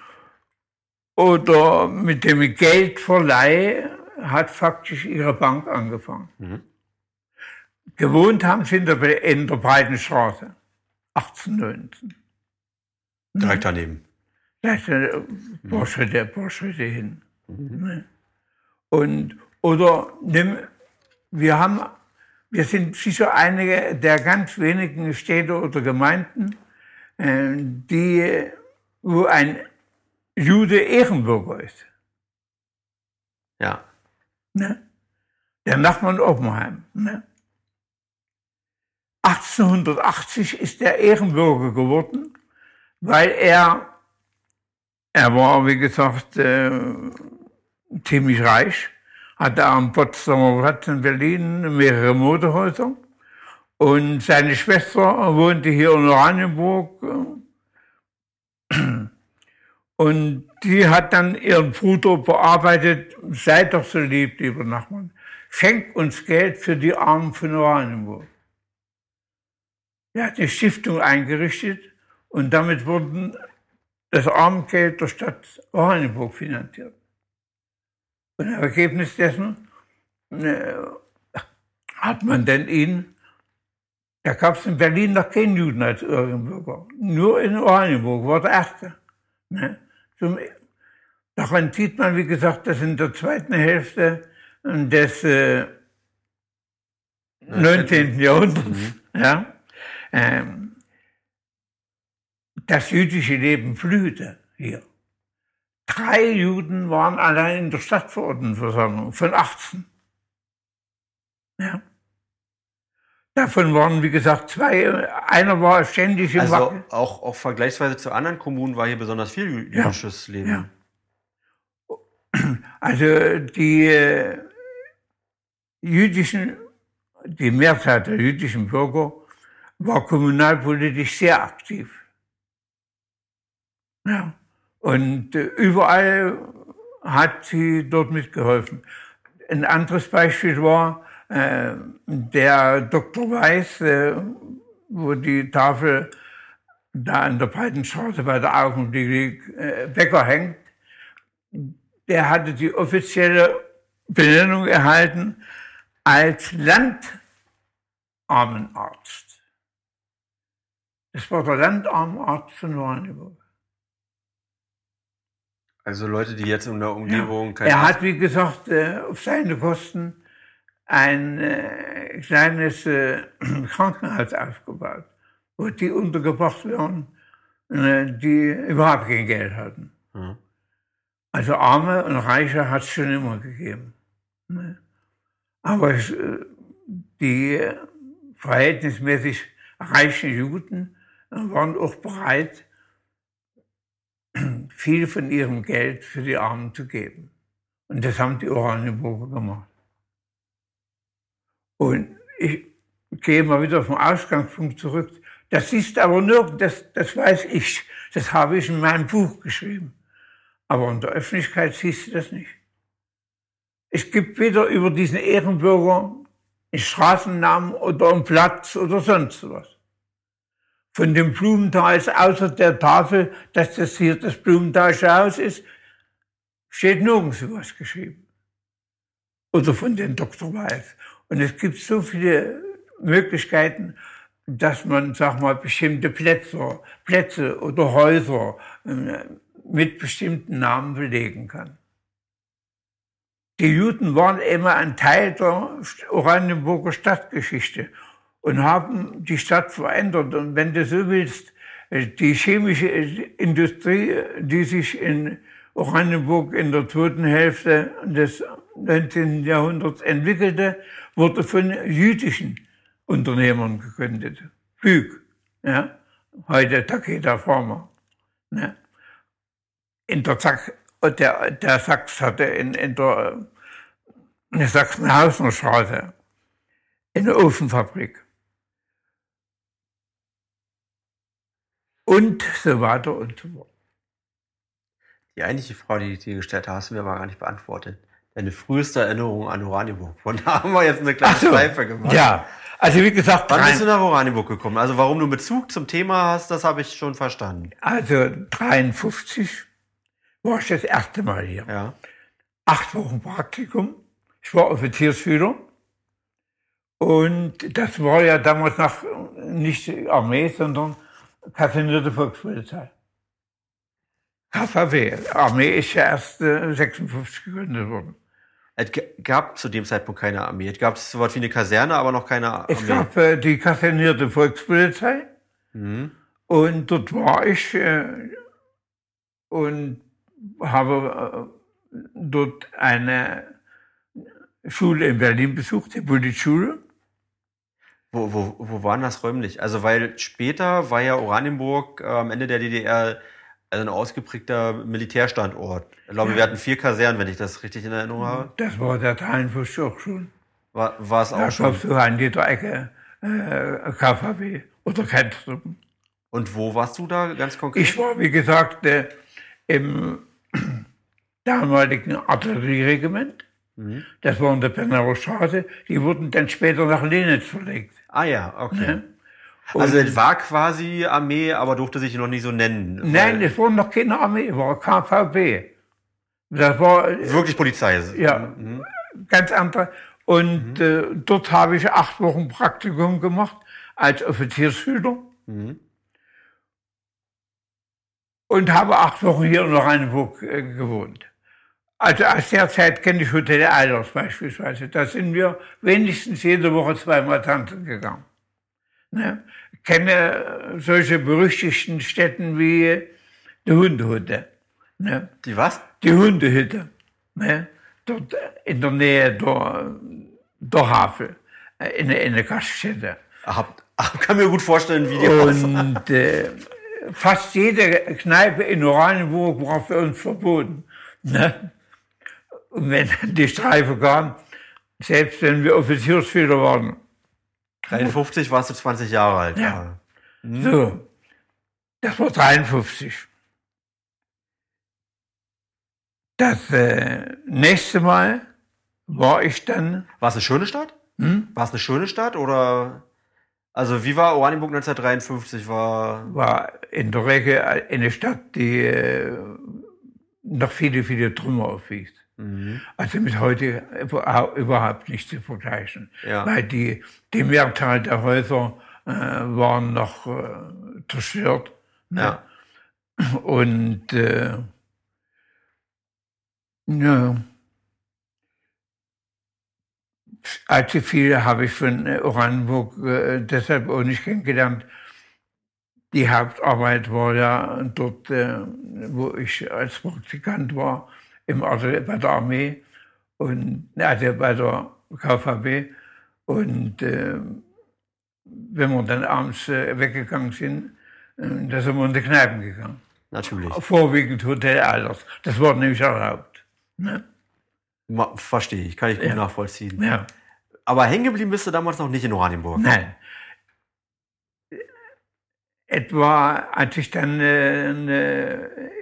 oder mit dem Geldverleih hat faktisch ihre Bank angefangen. Mhm. Gewohnt haben sie in der, in der Breitenstraße, 1819. direkt daneben. Da ist ein paar Schritte, ein paar Schritte hin. Ne? Und, oder nimm, wir haben, wir sind sicher einige der ganz wenigen Städte oder Gemeinden, äh, die, wo ein Jude Ehrenbürger ist. Ja. Ne? Der Nachbarn Oppenheim. Ne? 1880 ist er Ehrenbürger geworden, weil er, er war, wie gesagt, äh, ziemlich reich, hatte am Potsdamer Platz in Berlin mehrere Modehäuser und seine Schwester wohnte hier in Oranienburg und die hat dann ihren Bruder bearbeitet, sei doch so lieb, lieber Nachbarn, schenk uns Geld für die Armen von Oranienburg. Er hat eine Stiftung eingerichtet und damit wurden das Armengeld der Stadt Oranienburg finanziert. Und im Ergebnis dessen äh, hat man dann ihn, da gab es in Berlin noch keinen Juden als Ehrenbürger, nur in Oranienburg war der Erste. Ne? Zum, daran sieht man, wie gesagt, dass in der zweiten Hälfte des äh, 19. Jahrhunderts, ja, ähm, das jüdische Leben blühte hier. Drei Juden waren allein in der Stadtverordnetenversammlung von 18. Ja. Davon waren, wie gesagt, zwei. Einer war ständig im Also Wackel. auch, auch vergleichsweise zu anderen Kommunen war hier besonders viel jü- Ja. jüdisches Leben. Ja. Also die äh, jüdischen, die Mehrzahl der jüdischen Bürger war kommunalpolitisch sehr aktiv. Ja. Und äh, überall hat sie dort mitgeholfen. Ein anderes Beispiel war äh, der Dr. Weiß, äh, wo die Tafel da an der Breitenstraße bei der Augenblick äh, Bäcker hängt. Der hatte die offizielle Benennung erhalten als Landarmenarzt. Das war der Landarmenarzt von Oranienburg. Also Leute, die jetzt in der Umgebung keine Er hat, wie gesagt, äh, auf seine Kosten ein äh, kleines äh, Krankenhaus aufgebaut, wo die untergebracht werden, die überhaupt kein Geld hatten. Ja. Also Arme und Reiche hat es schon immer gegeben. ne? Aber die verhältnismäßig reichen Juden waren auch bereit, viel von ihrem Geld für die Armen zu geben. Und das haben die Oranienburger gemacht. Und ich gehe mal wieder vom Ausgangspunkt zurück. Das ist aber nur, das, das weiß ich, das habe ich in meinem Buch geschrieben. Aber in der Öffentlichkeit siehst du das nicht. es gibt weder über diesen Ehrenbürger einen Straßennamen oder einen Platz oder sonst was. Von dem Blumenthal, außer der Tafel, dass das hier das Blumenthalsche Haus ist, steht nirgends was geschrieben. Oder von den Dr. Weiß. Und es gibt so viele Möglichkeiten, dass man, sag mal, bestimmte Plätze, Plätze oder Häuser äh, mit bestimmten Namen belegen kann. Die Juden waren immer ein Teil der Oranienburger Stadtgeschichte und haben die Stadt verändert. Und wenn du so willst, äh, die chemische Industrie, die sich in Oranienburg in der zweiten Hälfte des 19. Jahrhunderts entwickelte, wurde von jüdischen Unternehmern gegründet. Füg, ja, heute Takeda Pharma. Ne? In der, Zack, der, der Sachs hatte in, der, in der Sachsenhausener Straße eine Ofenfabrik. Und so weiter und so fort. Die eigentliche Frage, die ich dir gestellt habe, hast du mir aber gar nicht beantwortet. Deine früheste Erinnerung an Oranienburg. Von da haben wir jetzt eine kleine Ach so, Schleife gemacht. Ja, also wie gesagt, Wann bist du nach Oranienburg gekommen? Also warum du Bezug zum Thema hast, das habe ich schon verstanden. also 53 war ich das erste Mal hier. Ja. Acht Wochen Praktikum. Ich war Offiziersschüler. Und das war ja damals noch nicht Armee, sondern kasernierte Volkspolizei. KVW. Armee ist ja erst äh, 56 gegründet worden. Es gab zu dem Zeitpunkt keine Armee. Es gab so was wie eine Kaserne, aber noch keine Armee. Es gab äh, die kasernierte Volkspolizei. Mhm. Und dort war ich äh, und habe äh, dort eine Schule in Berlin besucht, die Politschule. Wo, wo, wo war denn das räumlich? Also, weil später war ja Oranienburg äh, am Ende der DDR also ein ausgeprägter Militärstandort. Ich glaube, wir hatten vier Kasernen, wenn ich das richtig in Erinnerung habe. Das war der Teilenfuß auch schon. War, war es auch Da schon. gab es sogar an jeder Ecke äh, KVB oder Kentruppen. Und wo warst du da ganz konkret? Ich war, wie gesagt, äh, im damaligen Artillerieregiment. Mhm. Das war in der Bernauer Straße. Die wurden dann später nach Lenitz verlegt. Ah ja, okay. Ne? Also es war quasi Armee, aber durfte sich noch nicht so nennen. Nein, es war noch keine Armee, es war KVB. Das war äh, wirklich Polizei. ja, Mhm. ganz andere. Und äh, dort habe ich acht Wochen Praktikum gemacht als Offiziersschüler Mhm. und habe acht Wochen hier in Oranienburg äh, gewohnt. Also aus der Zeit kenne ich Hotel Eilers beispielsweise. Da sind wir wenigstens jede Woche zweimal tanzen gegangen. Ne? Ich kenne äh, solche berüchtigten Städten wie die Hundehütte. Ne? Die was? Die Hundehütte. Ne? Dort äh, in der Nähe der, der Havel. äh, In, in der Gaststätte. Hab, kann mir gut vorstellen, wie die. Und äh, fast jede Kneipe in Oranienburg war für uns verboten. Ne? Und wenn die Streife kam, selbst wenn wir Offiziersschüler waren, 53 warst du 20 Jahre alt. Ja. so, das war 53. Das äh, nächste Mal war ich dann, War es eine schöne Stadt? hm, War es eine schöne Stadt oder? Also wie war Oranienburg 1953? War war in der Regel eine Stadt, die äh, noch viele, viele Trümmer aufwies. Mhm. Also mit heute überhau- überhaupt nicht zu vergleichen. Ja. Weil die, die Mehrzahl der Häuser äh, waren noch äh, zerstört. Ne? Ja. Und äh, ja, allzu viel habe ich von äh, Oranienburg äh, deshalb auch nicht kennengelernt. Die Hauptarbeit war ja dort, äh, wo ich als Praktikant war, im, also bei der Armee und also bei der KVB. Und äh, wenn wir dann abends äh, weggegangen sind, äh, da sind wir in die Kneipen gegangen. natürlich. Vorwiegend Hotel Eilers. Das war nämlich erlaubt. Ne? Verstehe ich, kann ich gut Ja. nachvollziehen. Ja. Aber hängen geblieben bist du damals noch nicht in Oranienburg. Nein. Etwa als ich dann äh,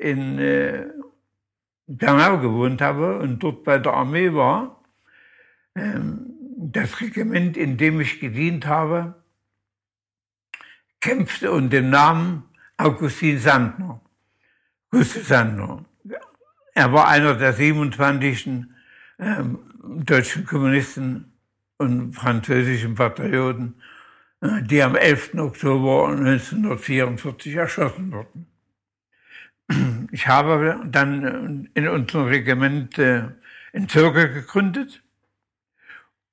in äh, Bernau gewohnt habe und dort bei der Armee war, ähm, das Regiment, in dem ich gedient habe, kämpfte unter dem Namen Augustin Sandner. Gustav Sandner. Er war einer der 27 ähm, deutschen Kommunisten und französischen Patrioten, äh, die am 11. Oktober 1944 erschossen wurden. Ich habe dann äh, in unserem Regiment äh, in Zirkel gegründet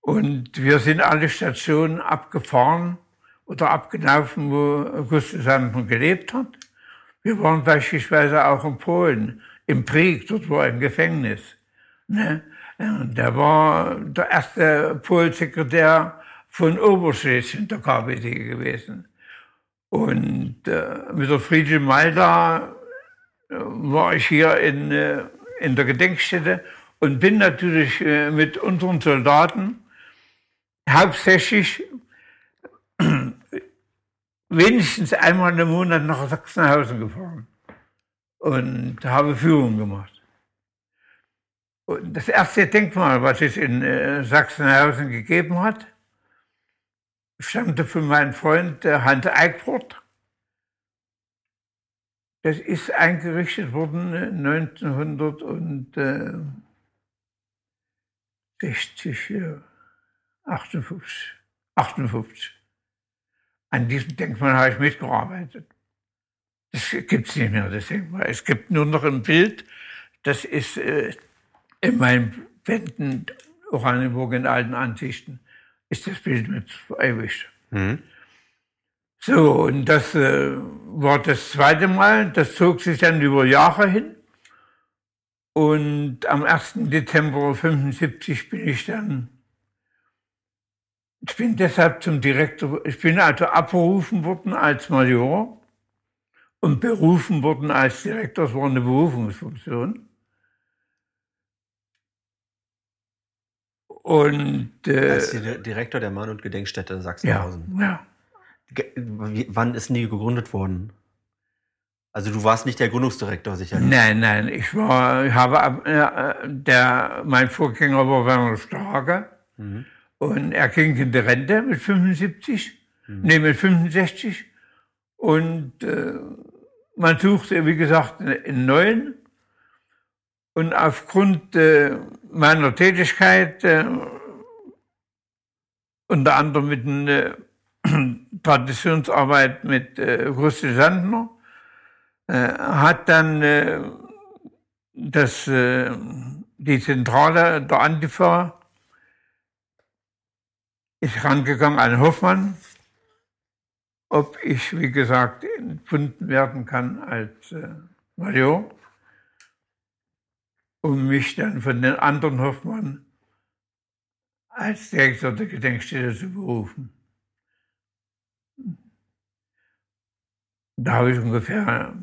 und wir sind alle Stationen abgefahren oder abgelaufen, wo Augustus Sandner gelebt hat. Wir waren beispielsweise auch in Polen, im Krieg, dort war ein Gefängnis. Ne? Der war der erste Polsekretär von Oberschlesien der KPD gewesen. Und äh, mit der Friedel Malda war ich hier in, äh, in der Gedenkstätte und bin natürlich äh, mit unseren Soldaten hauptsächlich wenigstens einmal im Monat nach Sachsenhausen gefahren und habe Führung gemacht. Und das erste Denkmal, was es in äh, Sachsenhausen gegeben hat, stammte von meinem Freund Hans Eickfurt. Das ist eingerichtet worden 1960, äh, 58. 58. An diesem Denkmal habe ich mitgearbeitet. Das gibt es nicht mehr, das Denkmal. Es gibt nur noch ein Bild, das ist äh, in meinen Wänden Oranienburg in alten Ansichten, ist das Bild mit verewigt. Mhm. So, und das äh, war das zweite Mal, das zog sich dann über Jahre hin. Und am 1. Dezember 1975 bin ich dann ich bin deshalb zum Direktor, ich bin also abberufen worden als Major und berufen worden als Direktor, das war eine Berufungsfunktion. Und, äh, als Direktor der Mahn- und Gedenkstätte Sachsenhausen. Ja, ja. Wann ist nie gegründet worden? Also du warst nicht der Gründungsdirektor sicherlich. Nein, nein, ich war, ich habe, äh, der, mein Vorgänger war Werner Starke. Mhm. Und er ging in die Rente mit 75, mhm. nee, mit 65. Und äh, man suchte, wie gesagt, einen neuen. Und aufgrund äh, meiner Tätigkeit, äh, unter anderem mit der äh, Traditionsarbeit mit äh, Gustav Sandner, äh, hat dann äh, das, äh, die Zentrale der Antifa ist rangegangen an Hoffmann, ob ich, wie gesagt, entbunden werden kann als äh, Major, um mich dann von den anderen Hoffmann als Direktor der Gedenkstätte zu berufen. Da habe ich ungefähr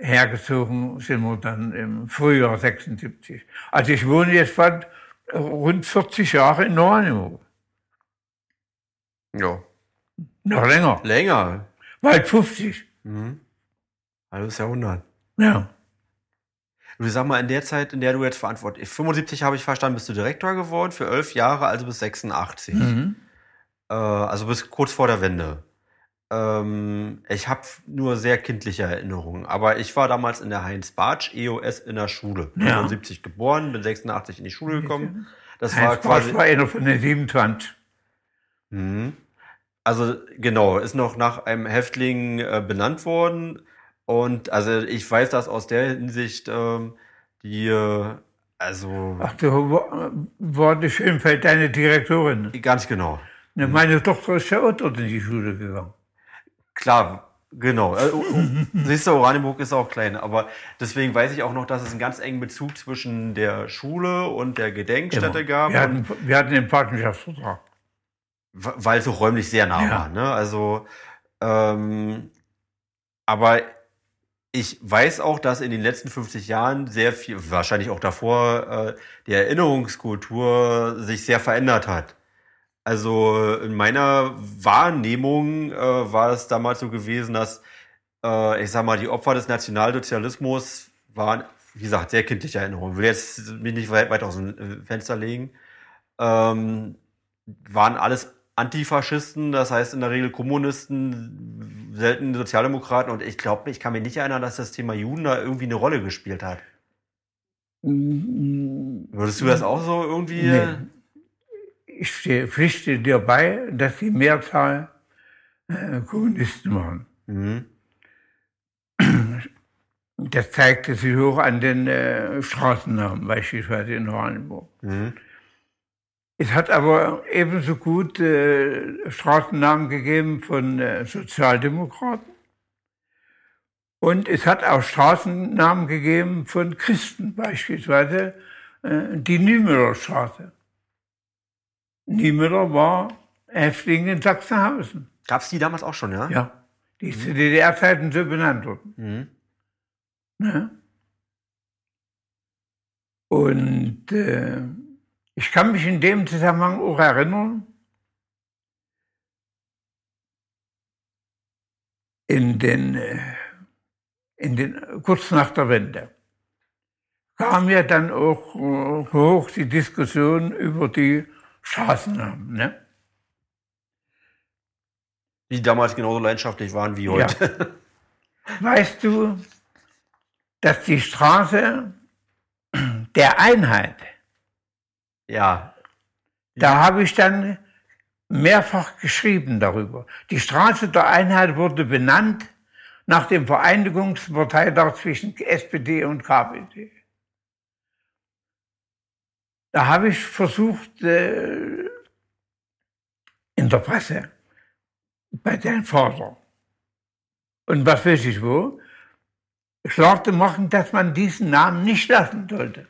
äh, hergezogen, sind wir dann im Frühjahr 76. Also ich wohne jetzt bald rund 40 Jahre in Oranienburg. Ja. Noch länger. Länger. Bald 50. Mhm. Halbes Jahrhundert. Ja. Du sag mal, in der Zeit, in der du jetzt verantwortlich 75 habe ich verstanden, bist du Direktor geworden für elf Jahre, also bis 86. Mhm. Äh, also bis kurz vor der Wende. Ähm, ich habe nur sehr kindliche Erinnerungen, aber ich war damals in der Heinz Bartsch EOS in der Schule. Ja. 75 geboren, bin 86 in die Schule gekommen. Das Heinz war quasi. Bartsch war einer von den 27. Mhm. Also genau, ist noch nach einem Häftling äh, benannt worden. Und also ich weiß das aus der Hinsicht, ähm, die, äh, also. Ach, du Worte Schönfeld, deine Direktorin. Ganz genau. Ne, meine Tochter ist ja auch dort in die Schule gegangen. Klar, genau. Äh, siehst du, Oranienburg ist auch klein, aber deswegen weiß ich auch noch, dass es einen ganz engen Bezug zwischen der Schule und der Gedenkstätte genau. gab. Wir hatten, wir hatten den Partnerschaftsvertrag weil es auch räumlich sehr nah ja. war. Ne? Also, ähm, aber ich weiß auch, dass in den letzten 50 Jahren sehr viel, wahrscheinlich auch davor, äh, die Erinnerungskultur sich sehr verändert hat. Also in meiner Wahrnehmung äh, war es damals so gewesen, dass äh, ich sag mal, die Opfer des Nationalsozialismus waren, wie gesagt, sehr kindliche Erinnerungen. Ich will jetzt mich nicht weit, weit aus dem Fenster legen. ähm, waren alles Antifaschisten, das heißt in der Regel Kommunisten, selten Sozialdemokraten und ich glaube, ich kann mich nicht erinnern, dass das Thema Juden da irgendwie eine Rolle gespielt hat. Würdest du das auch so irgendwie? Nee. Ich pflichte dir bei, dass die Mehrzahl äh, Kommunisten waren. Mhm. Das zeigte sich hoch an den äh, Straßennamen, beispielsweise in Oranienburg. Mhm. Es hat aber ebenso gut äh, Straßennamen gegeben von äh, Sozialdemokraten. Und es hat auch Straßennamen gegeben von Christen, beispielsweise äh, die Niemöllerstraße. Niemöller war Häftling in Sachsenhausen. Gab es die damals auch schon, ja? Ja, die mhm. zu DDR-Zeiten so benannt wurden. Mhm. Ja. Und äh, ich kann mich in dem Zusammenhang auch erinnern, in den, äh, in den, kurz nach der Wende kam ja dann auch äh, hoch die Diskussion über die Straßennamen. Ne? Die damals genauso leidenschaftlich waren wie heute. Ja. Weißt du, dass die Straße der Einheit ja. Da habe ich dann mehrfach geschrieben darüber. Die Straße der Einheit wurde benannt nach dem Vereinigungsparteitag zwischen SPD und KPD. Da habe ich versucht, äh, in der Presse, bei den Vater. Und was weiß ich wo, klar zu machen, dass man diesen Namen nicht lassen sollte.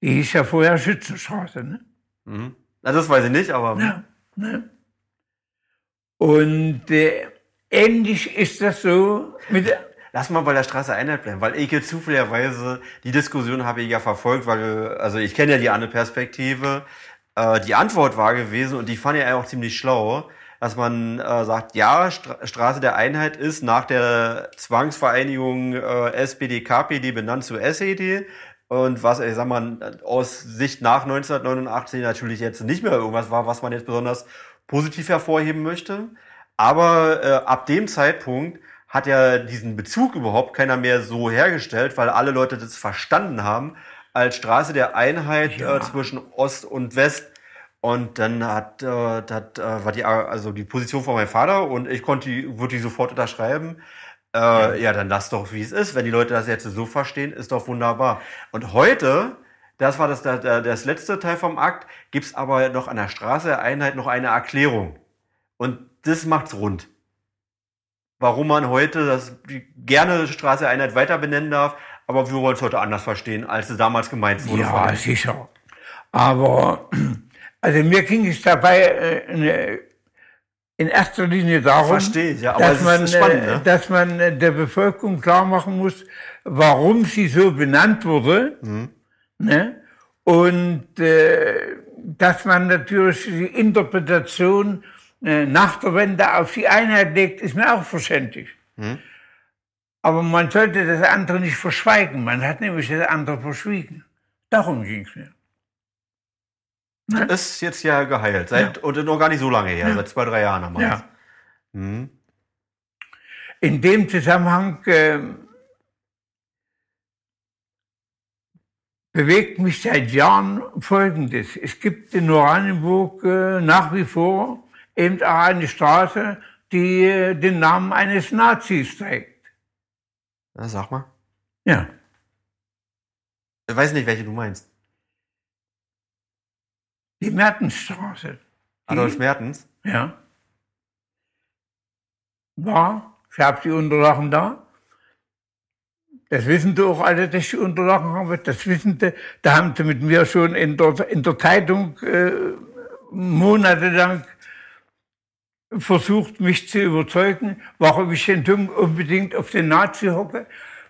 Die hieß ja vorher Schützenstraße, ne? Mhm. Na, das weiß ich nicht, aber. Ja, ne? Und äh, ähnlich ist das so mit. Lass mal bei der Straße Einheit bleiben, weil ich zufälligerweise die Diskussion habe ich ja verfolgt, weil, also ich kenne ja die andere Perspektive. Äh, die Antwort war gewesen, und die fand ich auch ziemlich schlau, dass man äh, sagt, ja, Stra Straße der Einheit ist nach der Zwangsvereinigung äh, SPD-KPD benannt zu SED. Und was, ich sag mal, aus Sicht nach 1989 natürlich jetzt nicht mehr irgendwas war, was man jetzt besonders positiv hervorheben möchte. Aber äh, ab dem Zeitpunkt hat ja diesen Bezug überhaupt keiner mehr so hergestellt, weil alle Leute das verstanden haben als Straße der Einheit ja. äh, zwischen Ost und West. Und dann hat, äh, hat äh, war die also die Position von meinem Vater und ich konnte die, würde die sofort unterschreiben. Äh, ja, dann lass doch, wie es ist. Wenn die Leute das jetzt so verstehen, ist doch wunderbar. Und heute, das war das, das, das letzte Teil vom Akt, gibt's aber noch an der Straße Einheit noch eine Erklärung. Und das macht's rund. Warum man heute das gerne Straße Einheit weiter benennen darf, aber wir wollen es heute anders verstehen, als es damals gemeint wurde. Ja, sicher. Aber also mir ging es dabei äh, in erster Linie darum, Verstehe, ja, dass, man, spannend, ne? dass man der Bevölkerung klar machen muss, warum sie so benannt wurde. Mhm. Ne? Und äh, dass man natürlich die Interpretation äh, nach der Wende auf die Einheit legt, ist mir auch verständlich. Mhm. Aber man sollte das andere nicht verschweigen. Man hat nämlich das andere verschwiegen. Darum ging es mir. Ne? Ist jetzt ja geheilt. Seit, ja. Und noch gar nicht so lange her, ja. seit zwei, drei Jahren haben wir ja. Mhm. In dem Zusammenhang äh, bewegt mich seit Jahren Folgendes. Es gibt in Oranienburg äh, nach wie vor eben auch eine Straße, die äh, den Namen eines Nazis trägt. Na, sag mal. Ja. Ich weiß nicht, welche du meinst. Die Mertensstraße. Adolf Mertens? Ja. War, ich habe die Unterlagen da. Das wissen Sie auch alle, dass ich die Unterlagen habe. Das wissen Sie. Da haben Sie mit mir schon in der, in der Zeitung äh, monatelang versucht, mich zu überzeugen, warum ich denn unbedingt auf den Nazi hocke,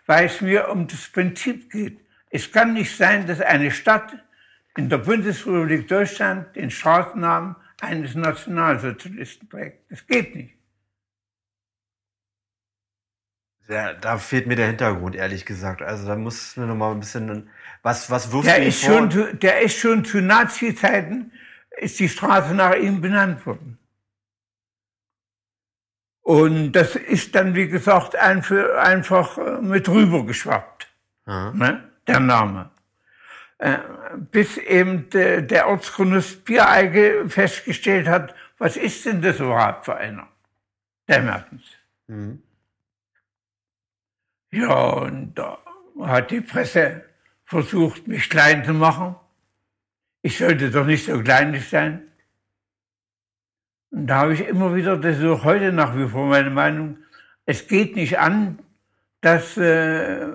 weil es mir um das Prinzip geht. Es kann nicht sein, dass eine Stadt in der Bundesrepublik Deutschland den Straßennamen eines Nationalsozialisten trägt. Das geht nicht. Ja, da fehlt mir der Hintergrund, ehrlich gesagt. Also da muss mir noch mal ein bisschen was was wirft der ist vor? schon zu, der ist schon zu Nazi-Zeiten ist die Straße nach ihm benannt worden. Und das ist dann, wie gesagt, einfach äh, mit rüber geschwappt, ne, der Name. Äh, bis eben der Ortschronist Biereige festgestellt hat, was ist denn das überhaupt für einer? Der Mertens. Mhm. Ja, und da hat die Presse versucht, mich klein zu machen. Ich sollte doch nicht so kleinlich sein. Da habe ich immer wieder, das ist auch heute nach wie vor meine Meinung, es geht nicht an, dass äh,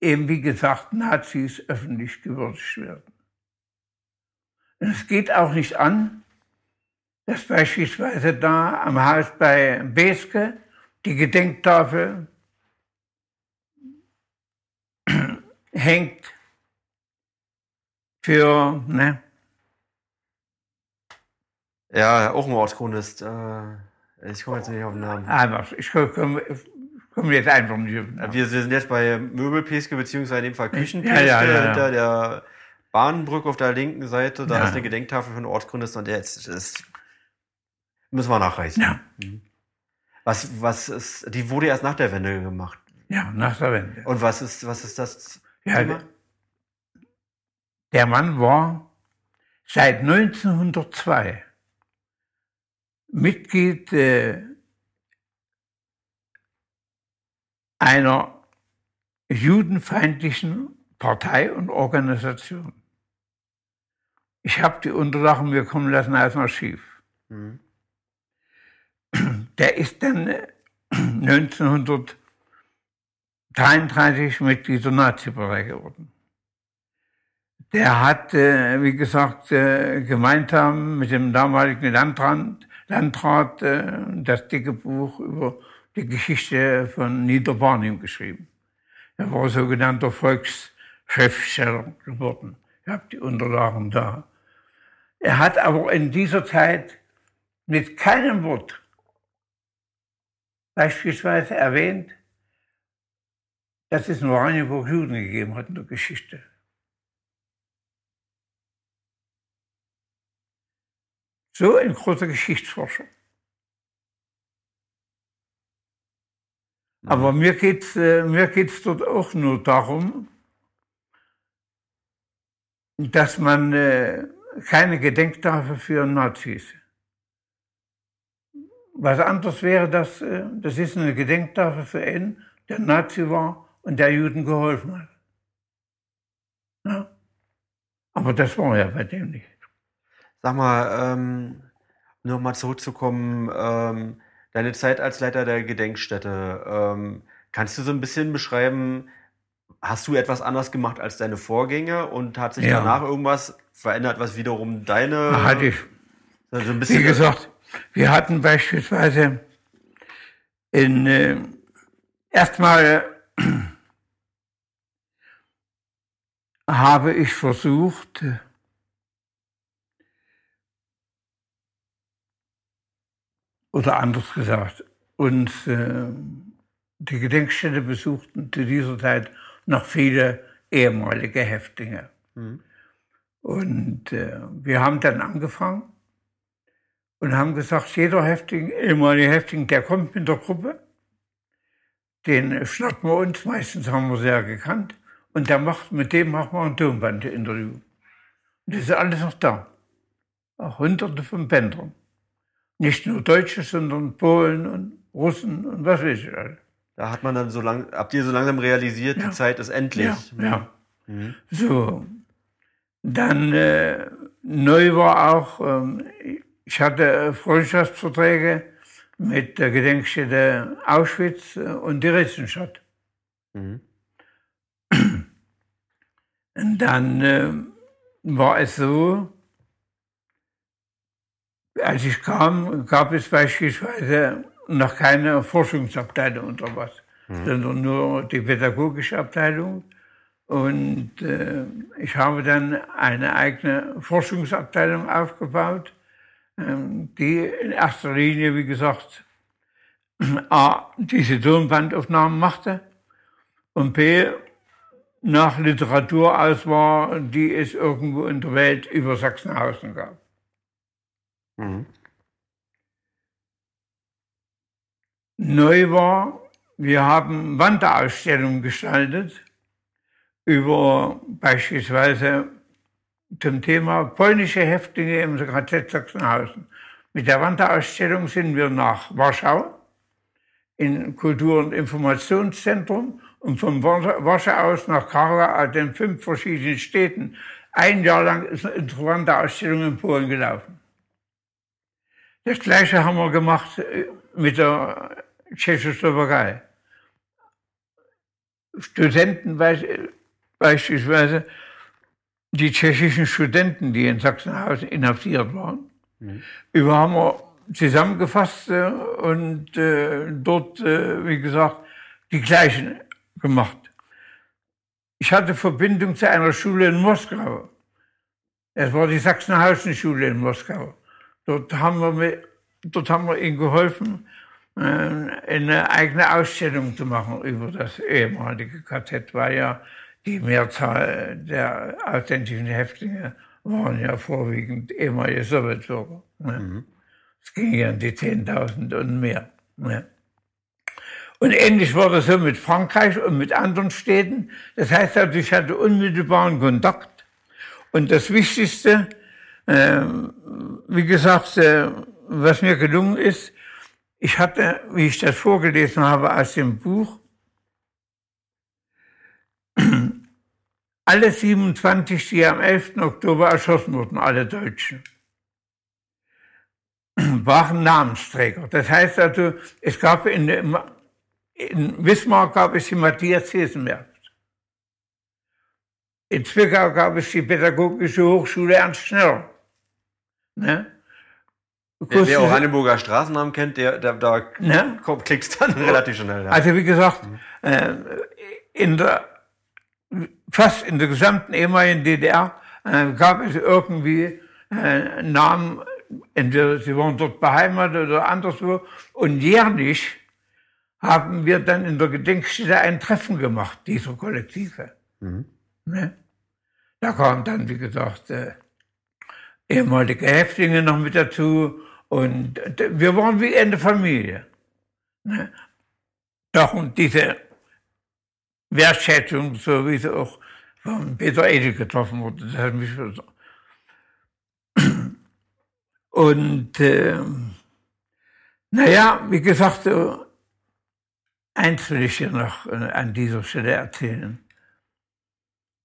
eben wie gesagt Nazis öffentlich gewürdigt werden. Und es geht auch nicht an, dass beispielsweise da am Haus bei Beske die Gedenktafel hängt für, ne? Ja, auch ein Ortschronist. Äh, ich komme jetzt nicht auf den Namen. Einfach, ich komme komm jetzt einfach nicht auf den Namen. Wir sind jetzt bei Möbelpeske, beziehungsweise in dem Fall Küchenpeske, ja, ja, ja, hinter der Bahnbrücke auf der linken Seite. Da ist eine Gedenktafel einen Ortschronist und der jetzt ist, müssen wir nachreichen. Ja. Mhm. Was, was ist, die wurde erst nach der Wende gemacht. Ja, nach der Wende. Und was ist, was ist das? Ja, der Mann war seit 1902 Mitglied äh, einer judenfeindlichen Partei und Organisation. Ich habe die Unterlagen mir kommen lassen als Archiv. Mhm. Der ist dann 1933 Mitglied der Nazi-Partei geworden. Der hat, äh, wie gesagt, äh, gemeint haben mit dem damaligen Landrat, Landrat äh, das dicke Buch über die Geschichte von Niederbarnim geschrieben. Er war sogenannter Volksschriftsteller geworden. Ich habe die Unterlagen da. Er hat aber in dieser Zeit mit keinem Wort beispielsweise erwähnt, dass es in Oranienburg Juden gegeben hat in der Geschichte. So ein großer Geschichtsforscher. Mhm. Aber mir geht's äh, mir geht's dort auch nur darum, dass man äh, keine Gedenktafel für Nazis. Was anderes wäre das, äh, das ist eine Gedenktafel für einen, der Nazi war und der Juden geholfen hat. Ja? Aber das war ja bei dem nicht. Sag mal, ähm, nur mal zurückzukommen, ähm, deine Zeit als Leiter der Gedenkstätte. Ähm, kannst du so ein bisschen beschreiben, hast du etwas anders gemacht als deine Vorgänger und hat sich ja. danach irgendwas verändert, was wiederum deine. Hatte ich. Also ein bisschen Wie gesagt, wir hatten beispielsweise in äh, erstmal habe ich versucht, Oder anders gesagt, uns äh, die Gedenkstätte besuchten zu dieser Zeit noch viele ehemalige Häftlinge. Mhm. Und äh, wir haben dann angefangen und haben gesagt, jeder Häftling, ehemalige Häftling, der kommt mit der Gruppe, den schnappen wir uns, meistens haben wir sehr gekannt, und der macht, mit dem machen wir ein Tonband-Interview. Und das ist alles noch da. Auch hunderte von Bändern. Nicht nur Deutsche, sondern Polen und Russen und was weiß ich alles. Da hat man dann so lang, habt ihr so langsam realisiert, ja. die Zeit ist endlich. Ja, ja. Mhm. So. Dann äh, neu war auch, ähm, ich hatte Freundschaftsverträge mit der Gedenkstätte Auschwitz äh, und die Theresienstadt. Mhm. Und dann äh, war es so, als ich kam, gab es beispielsweise noch keine Forschungsabteilung oder was, mhm. sondern nur die pädagogische Abteilung. Und äh, ich habe dann eine eigene Forschungsabteilung aufgebaut, ähm, die in erster Linie, wie gesagt, A, diese Tonbandaufnahmen machte und B, nach Literaturauswahl, die es irgendwo in der Welt über Sachsenhausen gab. Mhm. Neu war, wir haben Wanderausstellungen gestaltet über beispielsweise zum Thema polnische Häftlinge im KZ Sachsenhausen. Mit der Wanderausstellung sind wir nach Warschau in Kultur- und Informationszentrum und von Warschau aus nach Karla, den fünf verschiedenen Städten. Ein Jahr lang ist unsere Wanderausstellung in Polen gelaufen. Das Gleiche haben wir gemacht äh, mit der Tschechoslowakei. Studenten beispielsweise, die tschechischen Studenten, die in Sachsenhausen inhaftiert waren, mhm. über haben wir zusammengefasst äh, und äh, dort, äh, wie gesagt, die gleichen gemacht. Ich hatte Verbindung zu einer Schule in Moskau. Es war die Sachsenhausen-Schule in Moskau. Dort haben wir, mit, dort haben wir ihnen geholfen, äh, eine eigene Ausstellung zu machen über das ehemalige KZ, weil ja die Mehrzahl der authentischen Häftlinge waren ja vorwiegend ehemalige Sowjetbürger. Ne? Mhm. Es ging ja um die 10.000 und mehr. Ne? Und ähnlich war das so mit Frankreich und mit anderen Städten. Das heißt also, ich hatte unmittelbaren Kontakt. Und das Wichtigste, wie gesagt, äh, was mir gelungen ist, ich hatte, wie ich das vorgelesen habe aus dem Buch, alle 27, die am 11. Oktober erschossen wurden, alle Deutschen, waren Namensträger. Das heißt also, es gab in, in Wismar gab es die Matthias Hesenwerft. In Zwickau gab es die Pädagogische Hochschule Ernst Schneller. Ne? Wer, wer Oranienburger Straßennamen kennt, der, der da ne? klickt dann relativ schnell. Ja. Also wie gesagt, mhm. äh, in der, fast in der gesamten ehemaligen DDR äh, gab es irgendwie äh, Namen, entweder sie waren dort beheimatet oder anderswo. Und jährlich haben wir dann in der Gedenkstätte ein Treffen gemacht, dieser Kollektive. Mhm. Ne? Da kamen dann, wie gesagt, äh, ehemalige Häftlinge noch mit dazu. Und wir waren wie eine Familie. Ne? Doch, und diese Wertschätzung, so wie sie auch von Peter Edel getroffen wurde, das hat mich so. Und äh, naja, wie gesagt, Eins will ich dir noch äh, an dieser Stelle erzählen.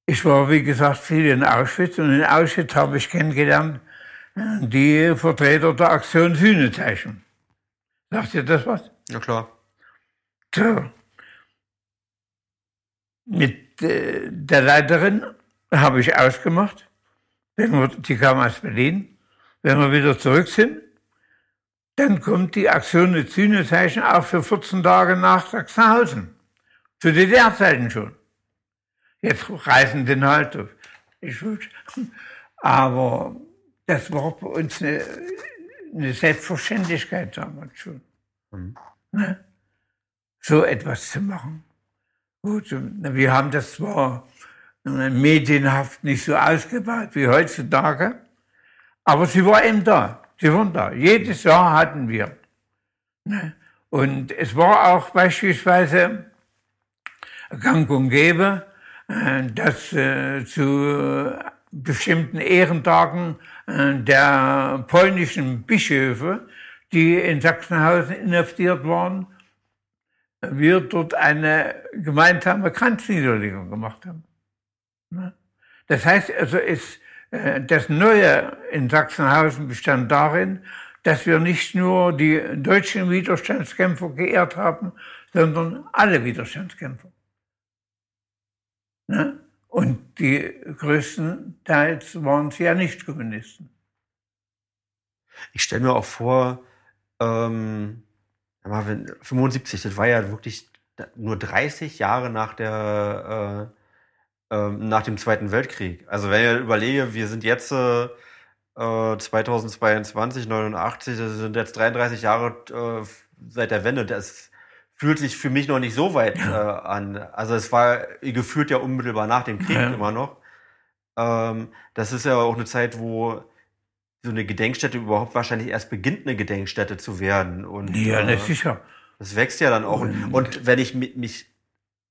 Ich war, wie gesagt, viel in Auschwitz und in Auschwitz habe ich kennengelernt die Vertreter der Aktion Sühnezeichen. Sagt ihr das was? Ja, klar. So. Mit äh, der Leiterin habe ich ausgemacht, wenn wir, die kam aus Berlin, wenn wir wieder zurück sind, dann kommt die Aktion Sühnezeichen auch für 14 Tage nach Sachsenhausen. Zu DDR-Zeiten schon. Jetzt reisen den halt. Aber das war bei uns eine, eine Selbstverständlichkeit damals schon. Mhm. Ne? So etwas zu machen. Gut, wir haben das zwar medienhaft nicht so ausgebaut wie heutzutage, aber sie war eben da. Sie waren da. Jedes Jahr hatten wir. Ne? Und es war auch beispielsweise gang und gäbe, dass äh, zu bestimmten Ehrentagen äh, der polnischen Bischöfe, die in Sachsenhausen inhaftiert waren, wir dort eine gemeinsame Kranzniederlegung gemacht haben. Ne? Das heißt also, äh, das Neue in Sachsenhausen bestand darin, dass wir nicht nur die deutschen Widerstandskämpfer geehrt haben, sondern alle Widerstandskämpfer. Ne? Und die größten Teils waren sie ja nicht Kommunisten. Ich stelle mir auch vor, ähm, 75, das war ja wirklich nur 30 Jahre nach der äh, ähm, nach dem Zweiten Weltkrieg. Also wenn ich überlege, wir sind jetzt äh, 2022, 89, das sind jetzt 33 Jahre, äh, seit der Wende. Das fühlt sich für mich noch nicht so weit äh, an. Also es war gefühlt ja unmittelbar nach dem Krieg ja. immer noch. Ähm, das ist ja auch eine Zeit, wo so eine Gedenkstätte überhaupt wahrscheinlich erst beginnt, eine Gedenkstätte zu werden. Und, ja, äh, sicher. Das wächst ja dann auch. Und, und wenn ich mich,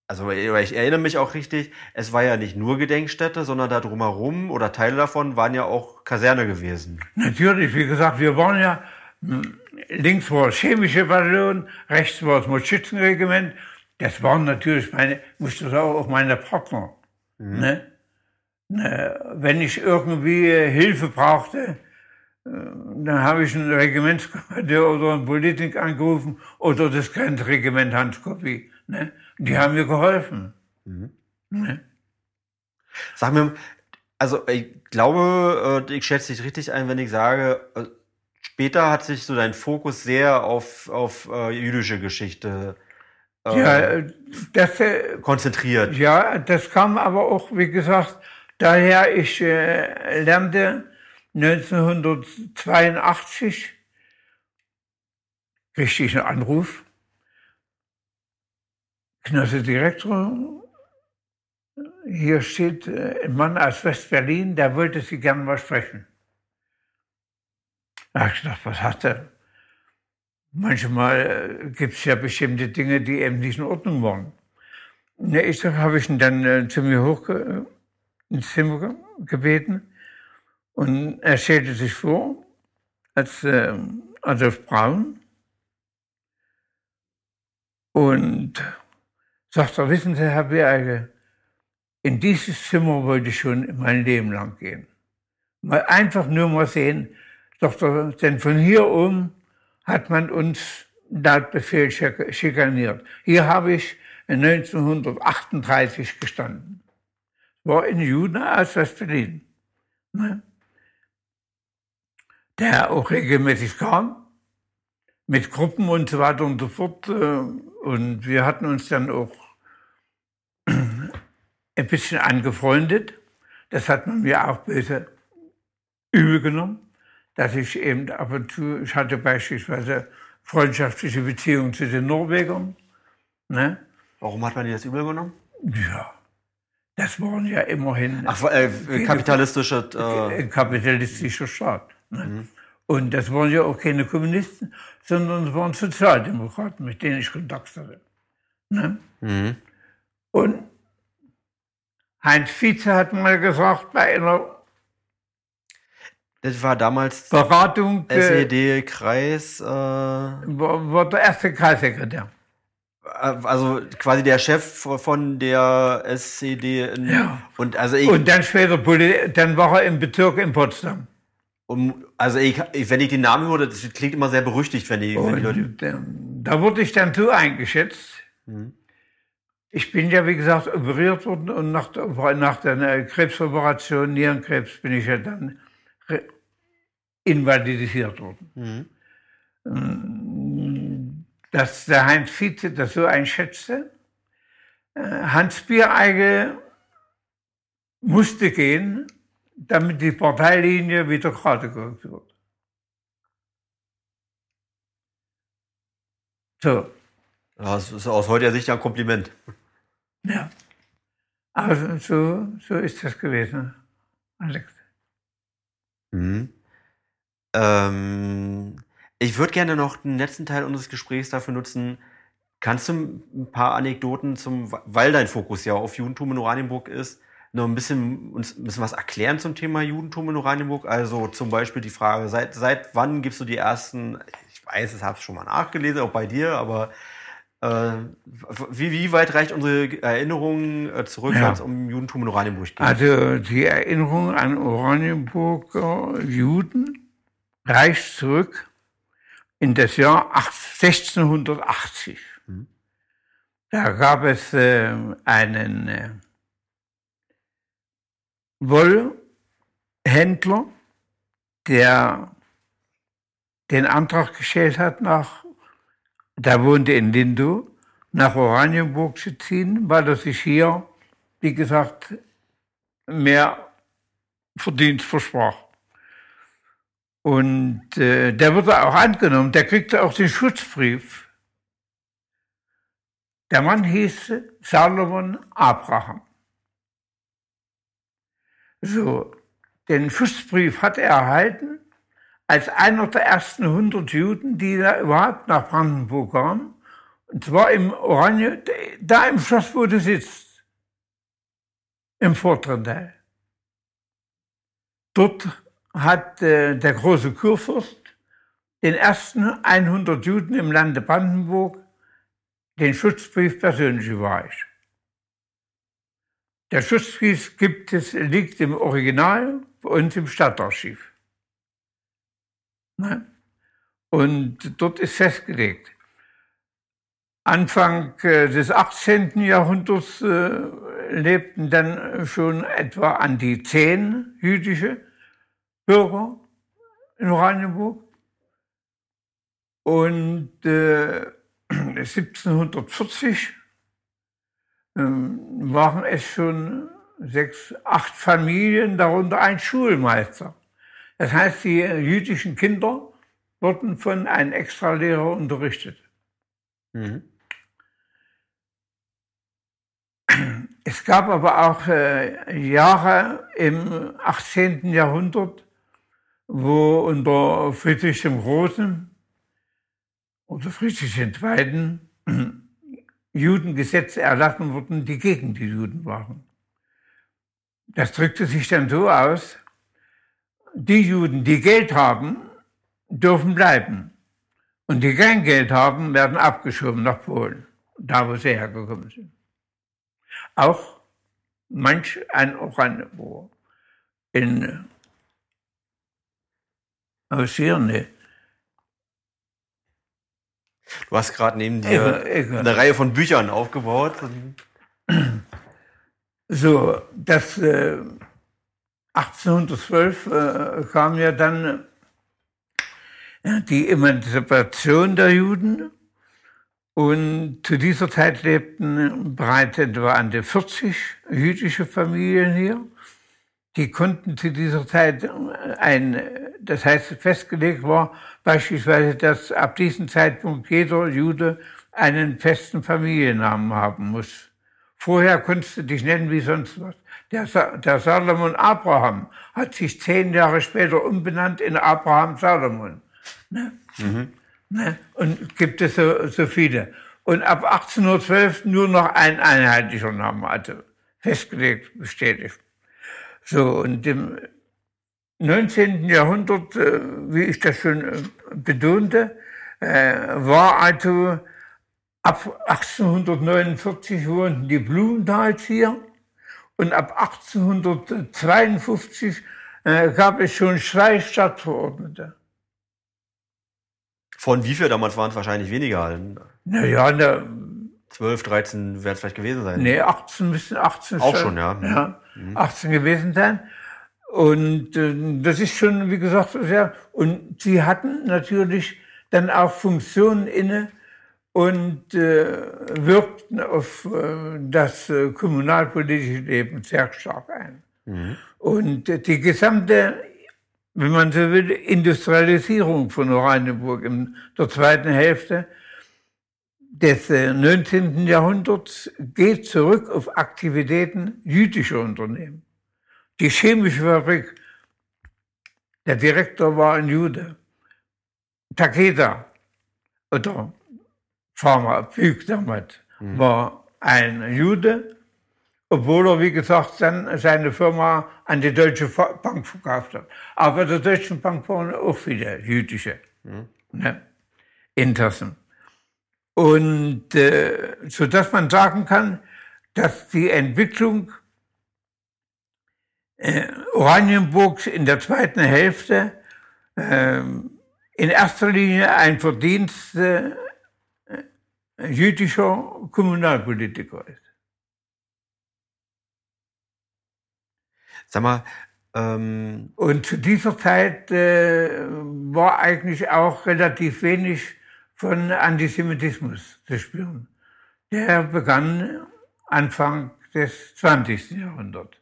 also ich erinnere mich auch richtig, es war ja nicht nur Gedenkstätte, sondern da drumherum oder Teile davon waren ja auch Kaserne gewesen. Natürlich, wie gesagt, wir waren ja, hm, links war das chemische Bataillon, rechts war das Schützenregiment. Das waren natürlich meine, musste sagen, auch meine Partner. Mhm. Ne? Ne? Wenn ich irgendwie Hilfe brauchte, äh, dann habe ich einen Regimentskommandeur oder einen Politik angerufen oder das Grenzregiment Hans-Kopie. Ne? Die haben mir geholfen. Mhm. Ne? Sag mir, also ich glaube, äh, ich schätze dich richtig ein, wenn ich sage, äh, später hat sich so dein Fokus sehr auf, auf jüdische Geschichte äh, ja, das, konzentriert. Ja, das kam aber auch, wie gesagt, daher, ich äh, lernte 1982 kriegte ich einen Anruf. Genosse Direktor, hier steht äh, ein Mann aus West-Berlin, der wollte Sie gerne mal sprechen. Da ich gedacht, was hat er? Manchmal äh, gibt es ja bestimmte Dinge, die eben nicht in Ordnung waren. Ne, ich habe ich ihn dann äh, zu mir hoch ins Zimmer gebeten und er stellte sich vor als äh, Adolf Braun und sagte, wissen Sie, Herr Berge, in dieses Zimmer wollte ich schon mein Leben lang gehen. Mal einfach nur mal sehen, doch, denn von hier oben hat man uns laut Befehl schikaniert. Hier habe ich 1938 gestanden. War in Juna aus West-Berlin. Ne? der auch regelmäßig kam, mit Gruppen und so weiter und so fort. Äh, und wir hatten uns dann auch ein bisschen angefreundet. Das hat man mir auch böse übel genommen, dass ich eben ab und zu, ich hatte beispielsweise freundschaftliche Beziehungen zu den Norwegern. Ne? Warum hat man dir das übel genommen? Ja, das waren ja immerhin Ach, äh, kapitalistische äh, kapitalistischer Staat. Ne? Mhm. Und das waren ja auch keine Kommunisten, sondern es waren Sozialdemokraten, mit denen ich Kontakt hatte. Ne? Mhm. Und Heinz Vize hat mal gesagt, bei einer das war damals Beratung SED-Kreis. Äh, war, der erste Kreissekretär. Äh, also quasi der Chef von der SED. In, ja. Und, also ich, und dann später, dann war er im Bezirk in Potsdam. Um, also ich, wenn ich den Namen höre, das klingt immer sehr berüchtigt, wenn die, wenn die Leute. Da wurde ich dann so eingeschätzt. Mhm. Ich bin ja, wie gesagt, operiert worden und nach, nach der Krebsoperation, Nierenkrebs, bin ich ja dann invalidisiert worden. Mhm. Dass der Heinz Vize das so einschätzte. Äh, Hans Biereige musste gehen, damit die Parteilinie wieder gerade gerückt wird. So. Das ist aus heutiger Sicht ein Kompliment. Ja. Also so, so ist das gewesen, Alex. Mhm. Ähm, ich würde gerne noch den letzten Teil unseres Gesprächs dafür nutzen. Kannst du ein paar Anekdoten zum, weil dein Fokus ja auf Judentum in Oranienburg ist, noch ein bisschen, uns ein bisschen was erklären zum Thema Judentum in Oranienburg? Also zum Beispiel die Frage, seit, seit wann gibst du die ersten, ich weiß, ich habe es schon mal nachgelesen, auch bei dir, aber äh, wie, wie weit reicht unsere Erinnerung äh, zurück, ja. wenn es um Judentum in Oranienburg geht? Also die Erinnerung an Oranienburger Juden reicht zurück in das Jahr 1680. Hm. Da gab es äh, einen äh, Wollhändler, der den Antrag gestellt hat, nach, der wohnte in Lindow, nach Oranienburg zu ziehen, weil er sich hier, wie gesagt, mehr Verdienst versprach. Und äh, der wurde auch angenommen, der kriegte auch den Schutzbrief Der Mann hieß Salomon Abraham. So, den Schutzbrief hat er erhalten als einer der ersten 100 Juden, die da überhaupt nach Brandenburg kamen. Und zwar im Oranje, da im Schloss, wo du sitzt, im vorderen Teil. Dort hat äh, der große Kurfürst den ersten 100 Juden im Lande Brandenburg den Schutzbrief persönlich überreicht. Der Schutzbrief gibt es, liegt im Original bei uns im Stadtarchiv. Ne? Und dort ist festgelegt, Anfang äh, des 18. Jahrhunderts äh, lebten dann schon etwa an die zehn jüdische Bürger in Oranienburg. Und äh, 1740 ähm, waren es schon sechs, acht Familien, darunter ein Schulmeister. Das heißt, die jüdischen Kinder wurden von einem Extralehrer unterrichtet. Mhm. Es gab aber auch äh, Jahre im 18. Jahrhundert, wo unter Friedrich dem Großen oder Friedrich II. Judengesetze erlassen wurden, die gegen die Juden waren. Das drückte sich dann so aus, die Juden, die Geld haben, dürfen bleiben. Und die kein Geld haben, werden abgeschoben nach Polen, da wo sie hergekommen sind. Auch manch ein Oranienburg in aus Hirne. Du hast gerade neben dir eine Reihe von Büchern aufgebaut. So, das äh, 1812 äh, kam ja dann äh, die Emanzipation der Juden und zu dieser Zeit lebten bereits etwa an die 40 jüdische Familien hier. Die konnten zu dieser Zeit ein, das heißt festgelegt war beispielsweise, dass ab diesem Zeitpunkt jeder Jude einen festen Familiennamen haben muss. Vorher konntest du dich nennen wie sonst was. Der, der Salomon Abraham hat sich zehn Jahre später umbenannt in Abraham Salomon. Ne? Mhm. Ne? Und gibt es so, so viele. Und ab 1812 nur noch ein einheitlicher Name, also festgelegt, bestätigt. So, und im 19. Jahrhundert, äh, wie ich das schon äh, betonte, äh, war also ab 1849 wurden die Blumenthals hier und ab 1852 gab es schon zwei Stadtverordnete. Von wie viel damals waren es wahrscheinlich weniger? Naja, ne, 12, 13 werden es vielleicht gewesen sein. Nee, 18 müssen 18 Auch schon, ja. ja. 18 gewesen sein. Und äh, das ist schon, wie gesagt, sehr. Und sie hatten natürlich dann auch Funktionen inne und äh, wirkten auf äh, das äh, kommunalpolitische Leben sehr stark ein. Mhm. Und äh, die gesamte wenn man so will, Industrialisierung von Oranienburg in der zweiten Hälfte des 19. Äh, Jahrhunderts geht zurück auf Aktivitäten jüdischer Unternehmen. Die chemische Fabrik, der Direktor war ein Jude. Takeda oder Pharma, Phyk damals, mhm. war ein Jude obwohl er, wie gesagt, dann seine Firma an die Deutsche Bank verkauft hat. Aber der Deutschen Bank waren auch viele jüdische mhm. ne, Interessen. Und äh, so dass man sagen kann, dass die Entwicklung äh, Oranienburgs in der zweiten Hälfte äh, in erster Linie ein Verdienst äh, jüdischer Kommunalpolitiker ist. Sag mal, ähm und zu dieser Zeit äh, war eigentlich auch relativ wenig von Antisemitismus zu spüren. Der begann Anfang des 20. Jahrhunderts.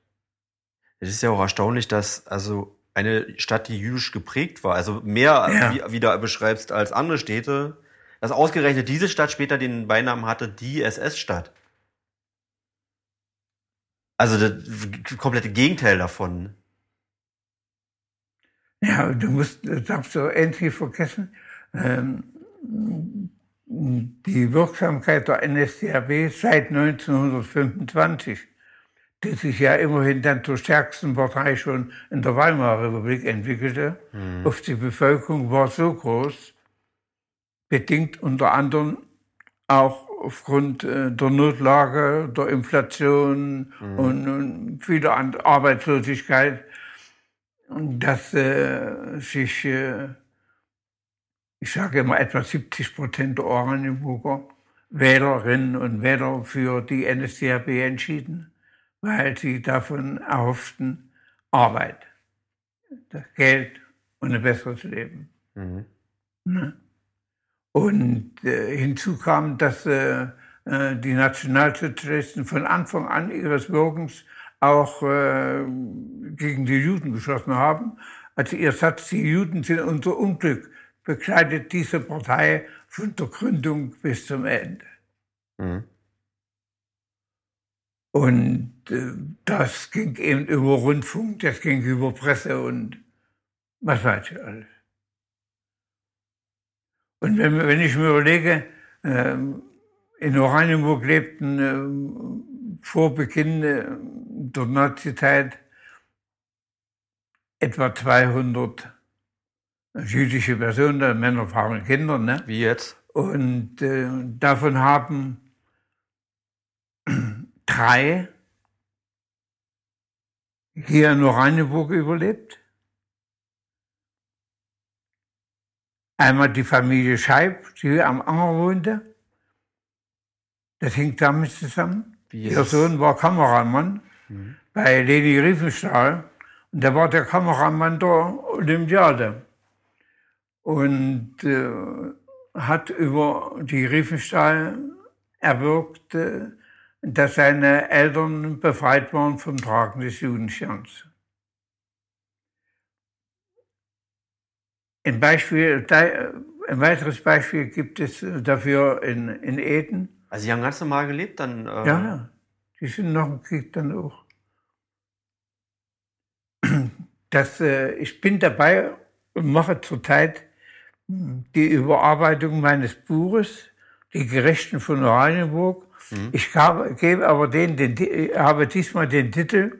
Es ist ja auch erstaunlich, dass also eine Stadt, die jüdisch geprägt war, also mehr, ja. wie, wie du beschreibst, als andere Städte, Dass ausgerechnet diese Stadt später den Beinamen hatte, die SS-Stadt. Also das komplette Gegenteil davon. Ja, du musst, das darfst du endlich vergessen, ähm, die Wirksamkeit der NSDAP seit 1925, die sich ja immerhin dann zur stärksten Partei schon in der Weimarer Republik entwickelte, mhm. auf die Bevölkerung war so groß, bedingt unter anderem auch aufgrund äh, der Notlage, der Inflation mhm. und, und vieler Arbeitslosigkeit, dass äh, sich, äh, ich sage immer, etwa 70 Prozent der Oranienburger Wählerinnen und Wähler für die NSDAP entschieden, weil sie davon erhofften Arbeit, das Geld und ein besseres Leben. Mhm. Ne? Und äh, hinzu kam, dass äh, äh, die Nationalsozialisten von Anfang an ihres Wirkens auch äh, gegen die Juden geschossen haben. Also ihr Satz, die Juden sind unser Unglück, begleitet diese Partei von der Gründung bis zum Ende. Mhm. Und äh, das ging eben über Rundfunk, das ging über Presse und was weiß ich alles. Und wenn, wenn ich mir überlege, äh, in Oranienburg lebten äh, vor Beginn äh, der Nazizeit etwa 200 jüdische Personen, Männer, Frauen, Kinder. Ne? Wie jetzt? Und äh, davon haben drei hier in Oranienburg überlebt. Einmal die Familie Scheib, die am Anger wohnte. Das hing damit zusammen. Ihr Sohn war Kameramann mhm. bei Leni Riefenstahl. Und der war der Kameramann der Olympiade. Und äh, hat über die Riefenstahl erwirkt, äh, dass seine Eltern befreit waren vom Tragen des Judensterns. Ein, Beispiel, ein weiteres Beispiel gibt es dafür in, in Eden. Also Sie haben ganz normal gelebt dann? Äh ja, ja. Die sind nach dem Krieg dann auch. Das, äh, ich bin dabei und mache zurzeit die Überarbeitung meines Buches, Die Gerechten von Oranienburg. Mhm. Ich gab, gebe aber den, den, habe diesmal den Titel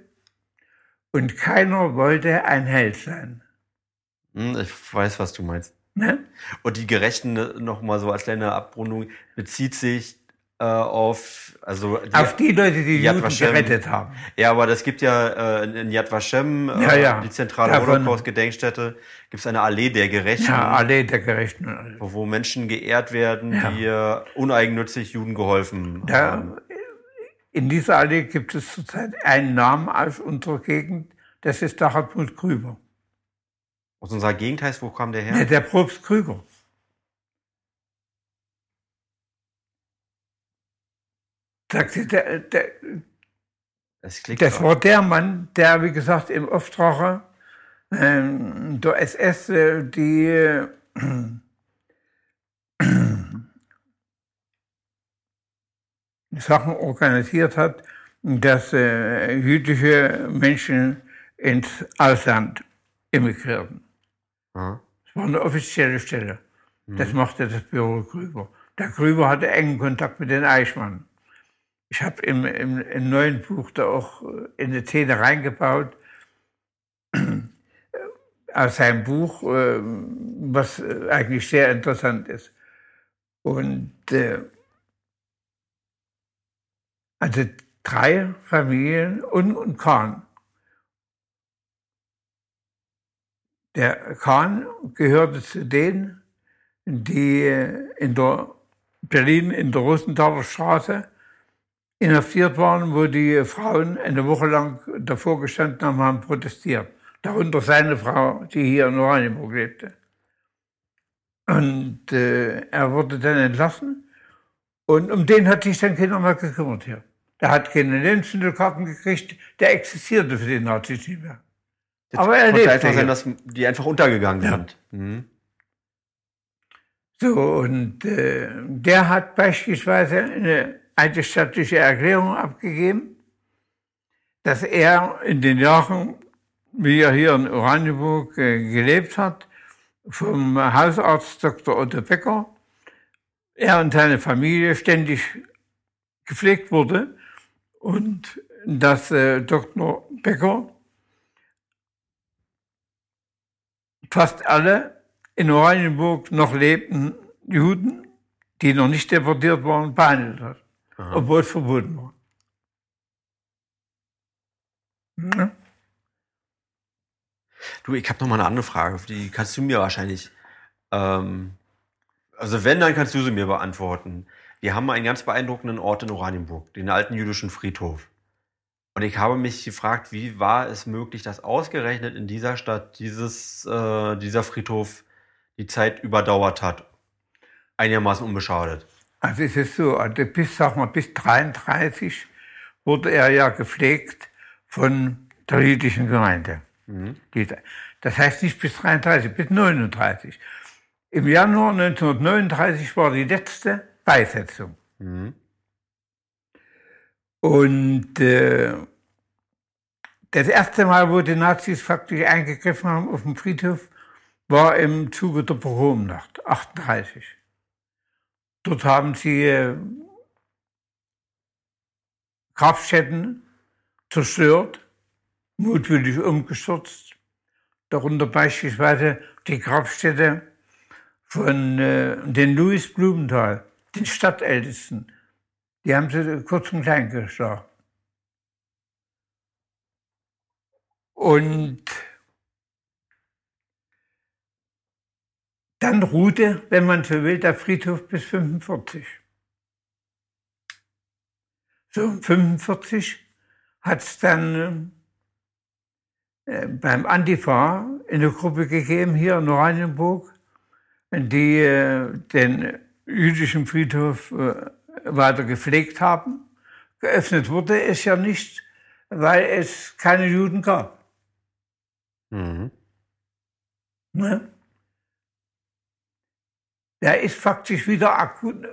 Und keiner wollte ein Held sein. Hm, ich weiß, was du meinst. Ne? Und die Gerechten, nochmal so als kleine Abrundung, bezieht sich auf, also die, auf die Leute, die Yad Juden Vashem. gerettet haben. Ja, aber das gibt ja äh, in Yad Vashem, äh, ja, ja. die zentrale Holocaust-Gedenkstätte, gibt es eine Allee der Gerechten. Ja, Allee der Gerechten. Wo Menschen geehrt werden, die äh, uneigennützig Juden geholfen da, haben. In dieser Allee gibt es zurzeit einen Namen aus unserer Gegend, das ist der Hartmut Grüber. Aus unserer Gegend heißt, wo kam der her? Ja, der Probst Krüger. Sagte der, der, das, das war der Mann, der, wie gesagt, im Auftrag äh, der SS äh, die äh, Sachen organisiert hat, dass äh, jüdische Menschen ins Ausland emigrierten. Das war eine offizielle Stelle. Mhm. Das machte das Büro Grüber. Der Grüber hatte engen Kontakt mit den Eichmann. Ich habe im, im, im, neuen Buch da auch äh, in eine Szene reingebaut aus seinem Buch, äh, was äh, eigentlich sehr interessant ist. Und äh, also drei Familien und, und Kahn Der Kahn gehörte zu denen, die in der Berlin in der Rosenthaler Straße inhaftiert waren, wo die Frauen eine Woche lang davor gestanden haben, haben protestiert. Darunter seine Frau, die hier in Oranienburg lebte. Und äh, er wurde dann entlassen und um den hat sich dann keiner mehr gekümmert hier. Der hat keine Lebensmittelkarten gekriegt, der existierte für den Nazis nicht mehr. Aber er lebt einfach sein, dass die einfach untergegangen ja. sind. Mhm. So, und äh, der hat beispielsweise eine eidesstattliche Erklärung abgegeben, dass er in den Jahren, wie er hier in Oranienburg äh, gelebt hat, vom Hausarzt Dr. Otto Becker, er und seine Familie ständig gepflegt wurde und dass äh, Dr. Becker fast alle in Oranienburg noch lebten Juden, die noch nicht deportiert waren, behandelt hat, Obwohl es verboten war. Ja. Du, ich habe noch mal eine andere Frage, die kannst du mir wahrscheinlich, ähm, also wenn, dann kannst du sie mir beantworten. Wir haben einen ganz beeindruckenden Ort in Oranienburg, den alten jüdischen Friedhof. Und ich habe mich gefragt, wie war es möglich, dass ausgerechnet in dieser Stadt dieses, äh, dieser Friedhof die Zeit überdauert hat, einigermaßen unbeschadet. Also es ist so, also bis, sag mal, bis 33 wurde er ja gepflegt von der jüdischen Gemeinde. Mhm. Das heißt nicht bis 33, bis 39. Im Januar 1939 war die letzte Beisetzung. Mhm. Und äh, das erste Mal, wo die Nazis faktisch eingegriffen haben auf dem Friedhof, war im Zuge der Pogromnacht, 38. Dort haben sie äh, Grabstätten zerstört, mutwillig umgestürzt. Darunter beispielsweise die Grabstätte von äh, den Louis Blumenthal, den Stadtältesten. Die haben sie kurz und klein geschlagen. Und dann ruhte, wenn man so will, der Friedhof bis 45. So um 45 hat es dann äh, beim Antifa eine Gruppe gegeben hier in Oranienburg, die äh, den jüdischen Friedhof äh, weiter gepflegt haben. Geöffnet wurde es ja nicht, weil es keine Juden gab. Mhm. Ne? Der ist faktisch wieder akut.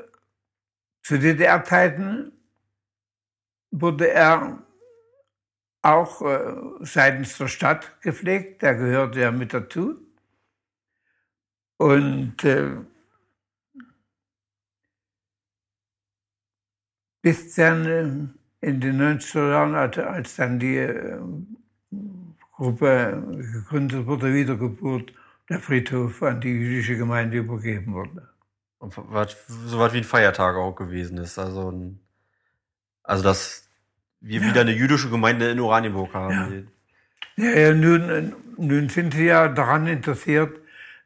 Zu DDR-Zeiten wurde er auch äh, seitens der Stadt gepflegt, der gehörte ja mit dazu. Und äh, bis dann äh, in den 90er Jahren, als dann die äh, Gruppe gegründet wurde, Wiedergeburt, der Friedhof an die jüdische Gemeinde übergeben wurde. Und was, so was wie ein Feiertag auch gewesen ist. Also, ein, also dass wir ja. wieder eine jüdische Gemeinde in Oranienburg haben. Ja, ja, ja nun, nun sind sie ja daran interessiert,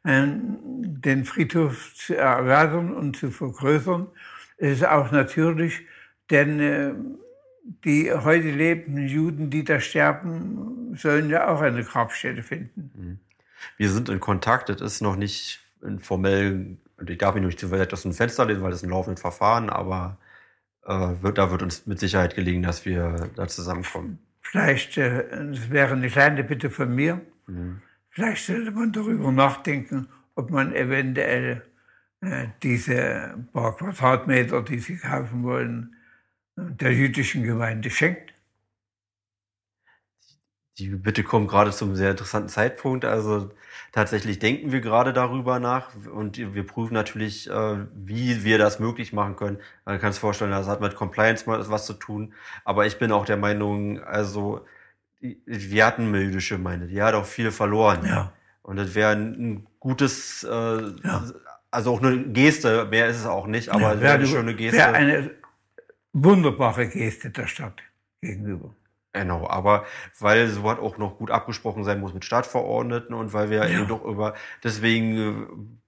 äh, den Friedhof zu erweitern und zu vergrößern. Es ist auch natürlich, denn äh, die heute lebenden Juden, die da sterben, sollen ja auch eine Grabstätte finden. Mhm. Wir sind in Kontakt, das ist noch nicht in formell, ich darf mich nicht zu weit aus dem Fenster lehnen, weil das ist ein laufendes Verfahren, aber äh, wird, da wird uns mit Sicherheit gelingen, dass wir da zusammenkommen. Vielleicht, äh, das wäre eine kleine Bitte von mir, mhm. vielleicht sollte man darüber nachdenken, ob man eventuell äh, diese paar Quadratmeter, die Sie kaufen wollen, der jüdischen Gemeinde schenkt. Die Bitte kommt gerade zum sehr interessanten Zeitpunkt. Also tatsächlich denken wir gerade darüber nach und wir prüfen natürlich, äh, wie wir das möglich machen können. Man kann sich vorstellen, das hat mit Compliance mal was zu tun. Aber ich bin auch der Meinung, also wir hatten eine jüdische Gemeinde, die hat auch viel verloren. Ja. Und das wäre ein gutes, äh, ja. also auch eine Geste, mehr ist es auch nicht, aber ja, wäre eine schöne Geste. Wäre eine wunderbare Geste der Stadt gegenüber. Genau, aber weil sowas auch noch gut abgesprochen sein muss mit Stadtverordneten und weil wir ja. doch über, deswegen,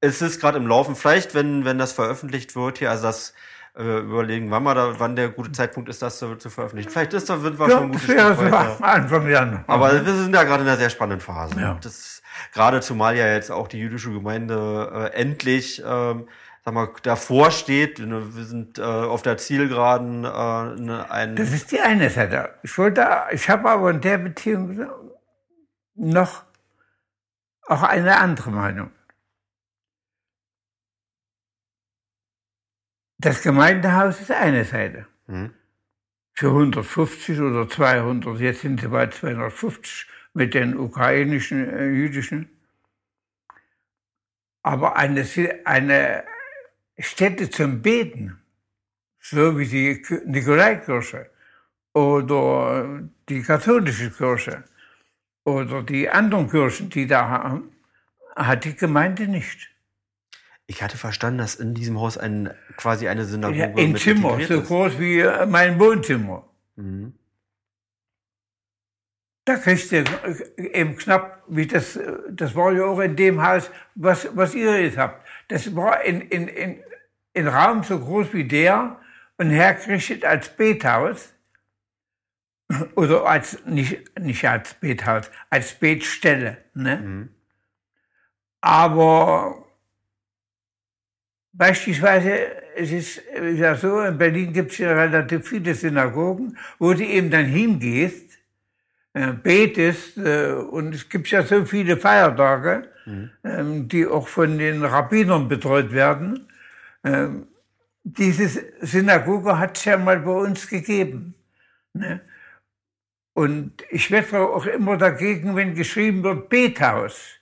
äh, es ist gerade im Laufen, vielleicht, wenn, wenn das veröffentlicht wird hier, also das, äh, überlegen, wann, wir da, wann der gute Zeitpunkt ist, das zu, zu veröffentlichen. Vielleicht ist da, sind wir ja, schon ein gutes ja, Stück weiter. Anfang Januar. Aber wir sind ja gerade in einer sehr spannenden Phase. Ja. Das, gerade zumal ja jetzt auch die jüdische Gemeinde äh, endlich ähm, mal, davor steht. Wir sind äh, auf der Zielgeraden. Äh, ne, ein das ist die eine Seite. Ich wollte, ich habe aber in der Beziehung noch auch eine andere Meinung. Das Gemeindehaus ist eine Seite. Mhm. Für 150 oder 200, jetzt sind sie bei 250 mit den ukrainischen äh, jüdischen. Aber eine, eine Stätte zum Beten, so wie die Nikolaikirche oder die katholische Kirche oder die anderen Kirchen, die da haben, hat die Gemeinde nicht. Ich hatte verstanden, dass in diesem Haus ein, quasi eine Synagoge ja, ein Zimmer, so groß wie mein Wohnzimmer. Mhm. Da kriegst du eben knapp, wie das, das war ja auch in dem Haus, was, was ihr jetzt habt. Das war in, in, in, in Raum so groß wie der und hergerichtet als Bethaus. Oder als, nicht, nicht als Bethaus, als Betstelle. Ne? Mhm. Aber beispielsweise, es ist ja so, in Berlin gibt es ja relativ viele Synagogen, wo du eben dann hingehst, äh, betest, äh, und es gibt ja so viele Feiertage, mhm. ähm, die auch von den Rabbinern betreut werden. Ähm, diese Synagoge hat es ja mal bei uns gegeben. Ne? Und ich werde auch immer dagegen, wenn geschrieben wird, Bethaus.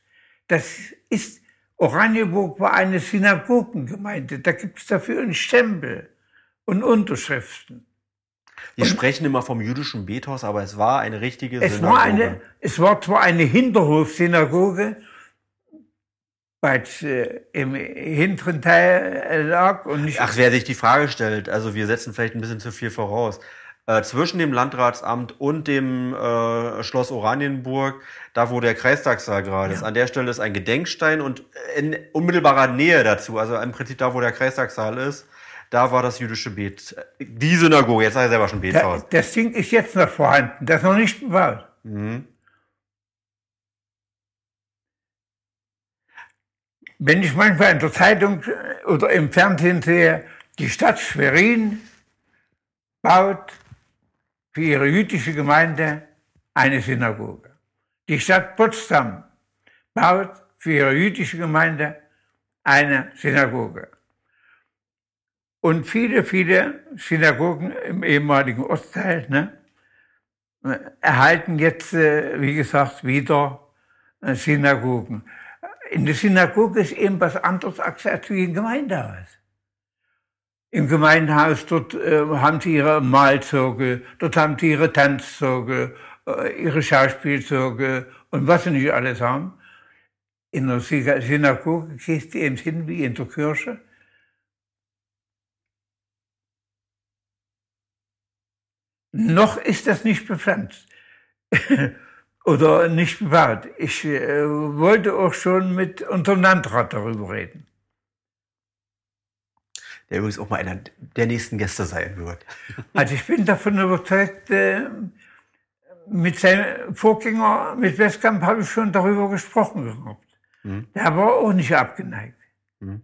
Das ist, Oranienburg war eine Synagogengemeinde. Da gibt es dafür einen Stempel und Unterschriften. Wir und sprechen immer vom jüdischen Bethaus, aber es war eine richtige es Synagoge. War eine, es war zwar eine Hinterhofsynagoge, weil es äh, im hinteren Teil lag und nicht. Ach, wer sich die Frage stellt, also wir setzen vielleicht ein bisschen zu viel voraus. Äh, zwischen dem Landratsamt und dem äh, Schloss Oranienburg, da wo der Kreistagssaal gerade ja. ist. An der Stelle ist ein Gedenkstein und in unmittelbarer Nähe dazu, also im Prinzip da, wo der Kreistagssaal ist, da war das jüdische Bet. Die Synagoge, jetzt sei er selber schon Betshaus. Da, das Ding ist jetzt noch vorhanden, das ist noch nicht bebaut. Mhm. Wenn ich manchmal in der Zeitung oder im Fernsehen sehe, die Stadt Schwerin baut für ihre jüdische Gemeinde eine Synagoge. Die Stadt Potsdam baut für ihre jüdische Gemeinde eine Synagoge. Und viele, viele Synagogen im ehemaligen Ostteil ne, erhalten jetzt, äh, wie gesagt, wieder äh, Synagogen. In der Synagoge ist eben was anderes als wie im Gemeindehaus. Im Gemeindehaus, dort äh, haben sie ihre Malzeuge, dort haben sie ihre Tanzzeuge, äh, ihre Schauspielzeuge und was sie nicht alles haben. In der Synagoge gehst du eben hin wie in der Kirche. Noch ist das nicht bepflanzt oder nicht bewahrt. Ich äh, wollte auch schon mit unserem Landrat darüber reden der übrigens auch mal einer der nächsten Gäste sein wird. Also ich bin davon überzeugt, äh, mit seinem Vorgänger, mit Westkamp, habe ich schon darüber gesprochen gehabt. Mhm. Der war auch nicht abgeneigt. Mhm.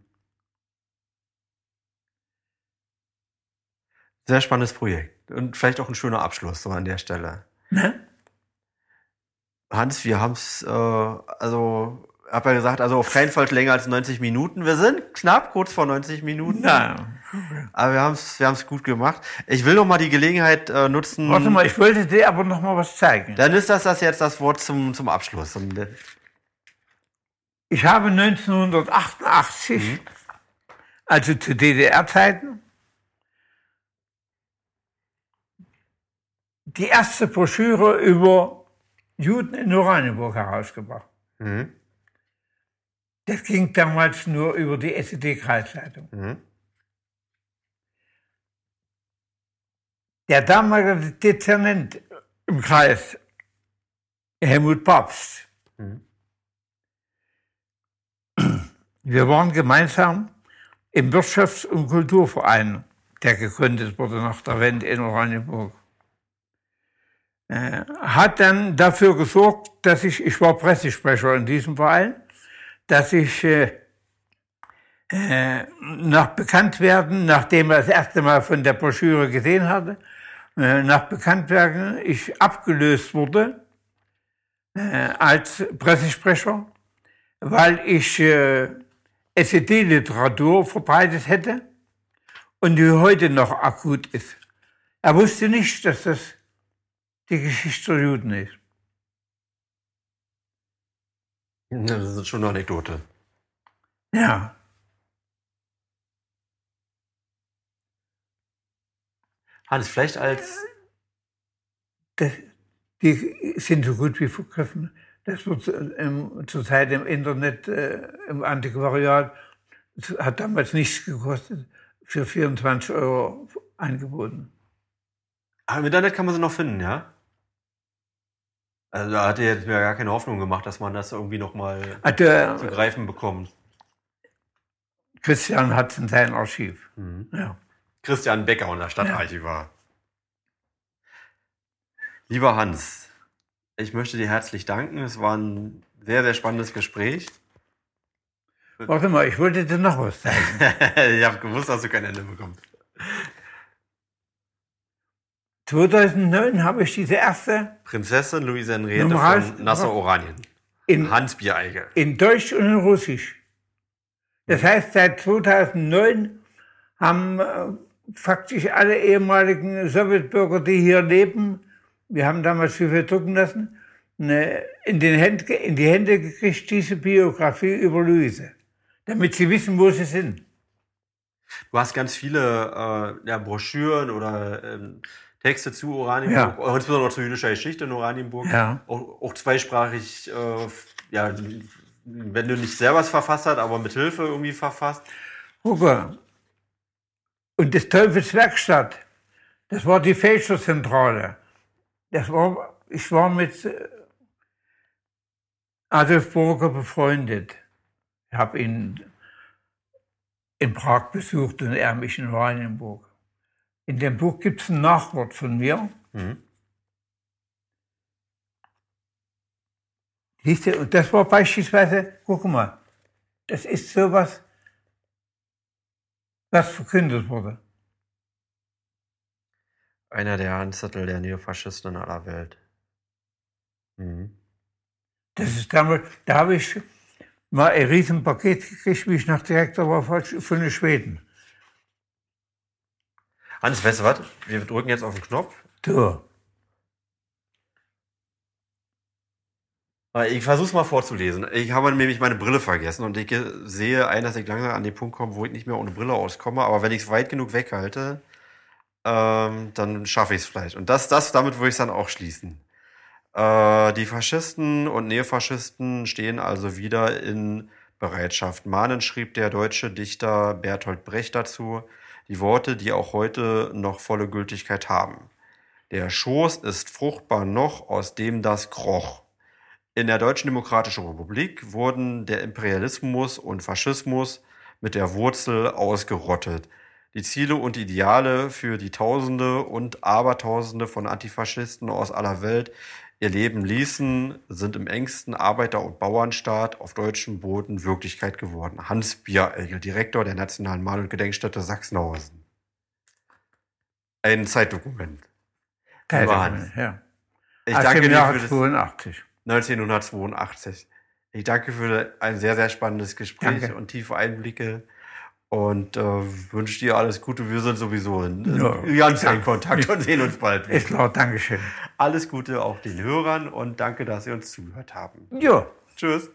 Sehr spannendes Projekt und vielleicht auch ein schöner Abschluss so an der Stelle. Ne? Hans, wir haben es, äh, also habe ja gesagt, also auf keinen Fall länger als 90 Minuten. Wir sind knapp kurz vor 90 Minuten. Ja. Aber wir haben es wir haben's gut gemacht. Ich will noch mal die Gelegenheit äh, nutzen. Warte mal, ich wollte dir aber noch mal was zeigen. Dann ist das, das jetzt das Wort zum, zum Abschluss. Ich habe 1988, mhm. also zu DDR-Zeiten, die erste Broschüre über Juden in Oranienburg herausgebracht. Mhm. Das ging damals nur über die SED-Kreisleitung. Mhm. Der damalige Dezernent im Kreis, Helmut Papst, mhm. wir waren gemeinsam im Wirtschafts- und Kulturverein, der gegründet wurde nach der Wende in Oranienburg. Äh, hat dann dafür gesorgt, dass ich, ich war Pressesprecher in diesem Verein, dass ich äh, äh, nach Bekanntwerden, nachdem er das erste Mal von der Broschüre gesehen hatte, äh, nach Bekanntwerden ich abgelöst wurde äh, als Pressesprecher, weil ich äh, SED-Literatur verbreitet hätte und die heute noch akut ist. Er wusste nicht, dass das die Geschichte der Juden ist. Das ist schon eine Anekdote. Ja. Hans, vielleicht als. Das, die sind so gut wie vergriffen. Das wird ähm, zurzeit im Internet, äh, im Antiquariat, hat damals nichts gekostet, für 24 Euro angeboten. Aber im Internet kann man sie noch finden, ja? Also da hat er jetzt mir gar keine Hoffnung gemacht, dass man das irgendwie nochmal zu greifen bekommt. Christian hat es in seinem Archiv. Mhm. Ja. Christian Becker, unser Stadtarchivar. Ja. Lieber Hans, ich möchte dir herzlich danken. Es war ein sehr, sehr spannendes Gespräch. Warte mal, ich wollte dir noch was sagen. ich habe gewusst, dass du kein Ende bekommst. 2009 habe ich diese erste Prinzessin Luise Henriette von Nassau-Oranien. In Hans Biereige. In Deutsch und in Russisch. Das heißt, seit 2009 haben äh, faktisch alle ehemaligen Sowjetbürger, die hier leben, wir haben damals viel drucken lassen, eine, in, den Händ, in die Hände gekriegt, diese Biografie über Luise, damit sie wissen, wo sie sind. Du hast ganz viele äh, ja, Broschüren oder ähm, Texte zu Oranienburg, ja. insbesondere zur jüdischer Geschichte in Oranienburg. Ja. Auch, auch zweisprachig, äh, ja, wenn du nicht selber was verfasst hast, aber mit Hilfe irgendwie verfasst. Gucke. Und das Teufelswerkstatt, das war die Fälscherzentrale. Das war, ich war mit äh, Adolf Burger befreundet. Ich habe ihn in Prag besucht und er mich in Oranienburg. In dem Buch gibt es ein Nachwort von mir. Mhm. Siehst du, und das war beispielsweise, guck mal, das ist sowas, was verkündet wurde. Einer der Handzettel der Neofaschisten in aller Welt. Mhm. Das ist damals, da habe ich mal ein Riesenpaket gekriegt, wie ich nach Direktor war von den Schweden. Hans, weißt du was? Wir drücken jetzt auf den Knopf. Du. Ich versuche es mal vorzulesen. Ich habe nämlich meine Brille vergessen und ich sehe ein, dass ich langsam an den Punkt komme, wo ich nicht mehr ohne Brille auskomme. Aber wenn ich es weit genug weghalte, ähm, dann schaffe ich es vielleicht. Und das, das, damit würde ich es dann auch schließen. Äh, die Faschisten und Neofaschisten stehen also wieder in Bereitschaft. Mahnen schrieb der deutsche Dichter Bertolt Brecht dazu. Die Worte, die auch heute noch volle Gültigkeit haben. Der Schoß ist fruchtbar noch, aus dem das kroch. In der Deutschen Demokratischen Republik wurden der Imperialismus und Faschismus mit der Wurzel ausgerottet. Die Ziele und Ideale für die Tausende und Abertausende von Antifaschisten aus aller Welt ihr Leben ließen, sind im engsten Arbeiter- und Bauernstaat auf deutschem Boden Wirklichkeit geworden. Hans Bieregel, Direktor der Nationalen Mal- und Gedenkstätte Sachsenhausen. Ein Zeitdokument. Zeitdokument, ja. Ich danke dir für das 82. 1982. Ich danke für ein sehr, sehr spannendes Gespräch danke. und tiefe Einblicke und äh, wünsche dir alles Gute. Wir sind sowieso in, ja, ganz engen Kontakt und sehen uns bald. Ist klar, Dankeschön. Alles Gute auch den Hörern und danke, dass Sie uns zugehört haben. Ja. Tschüss.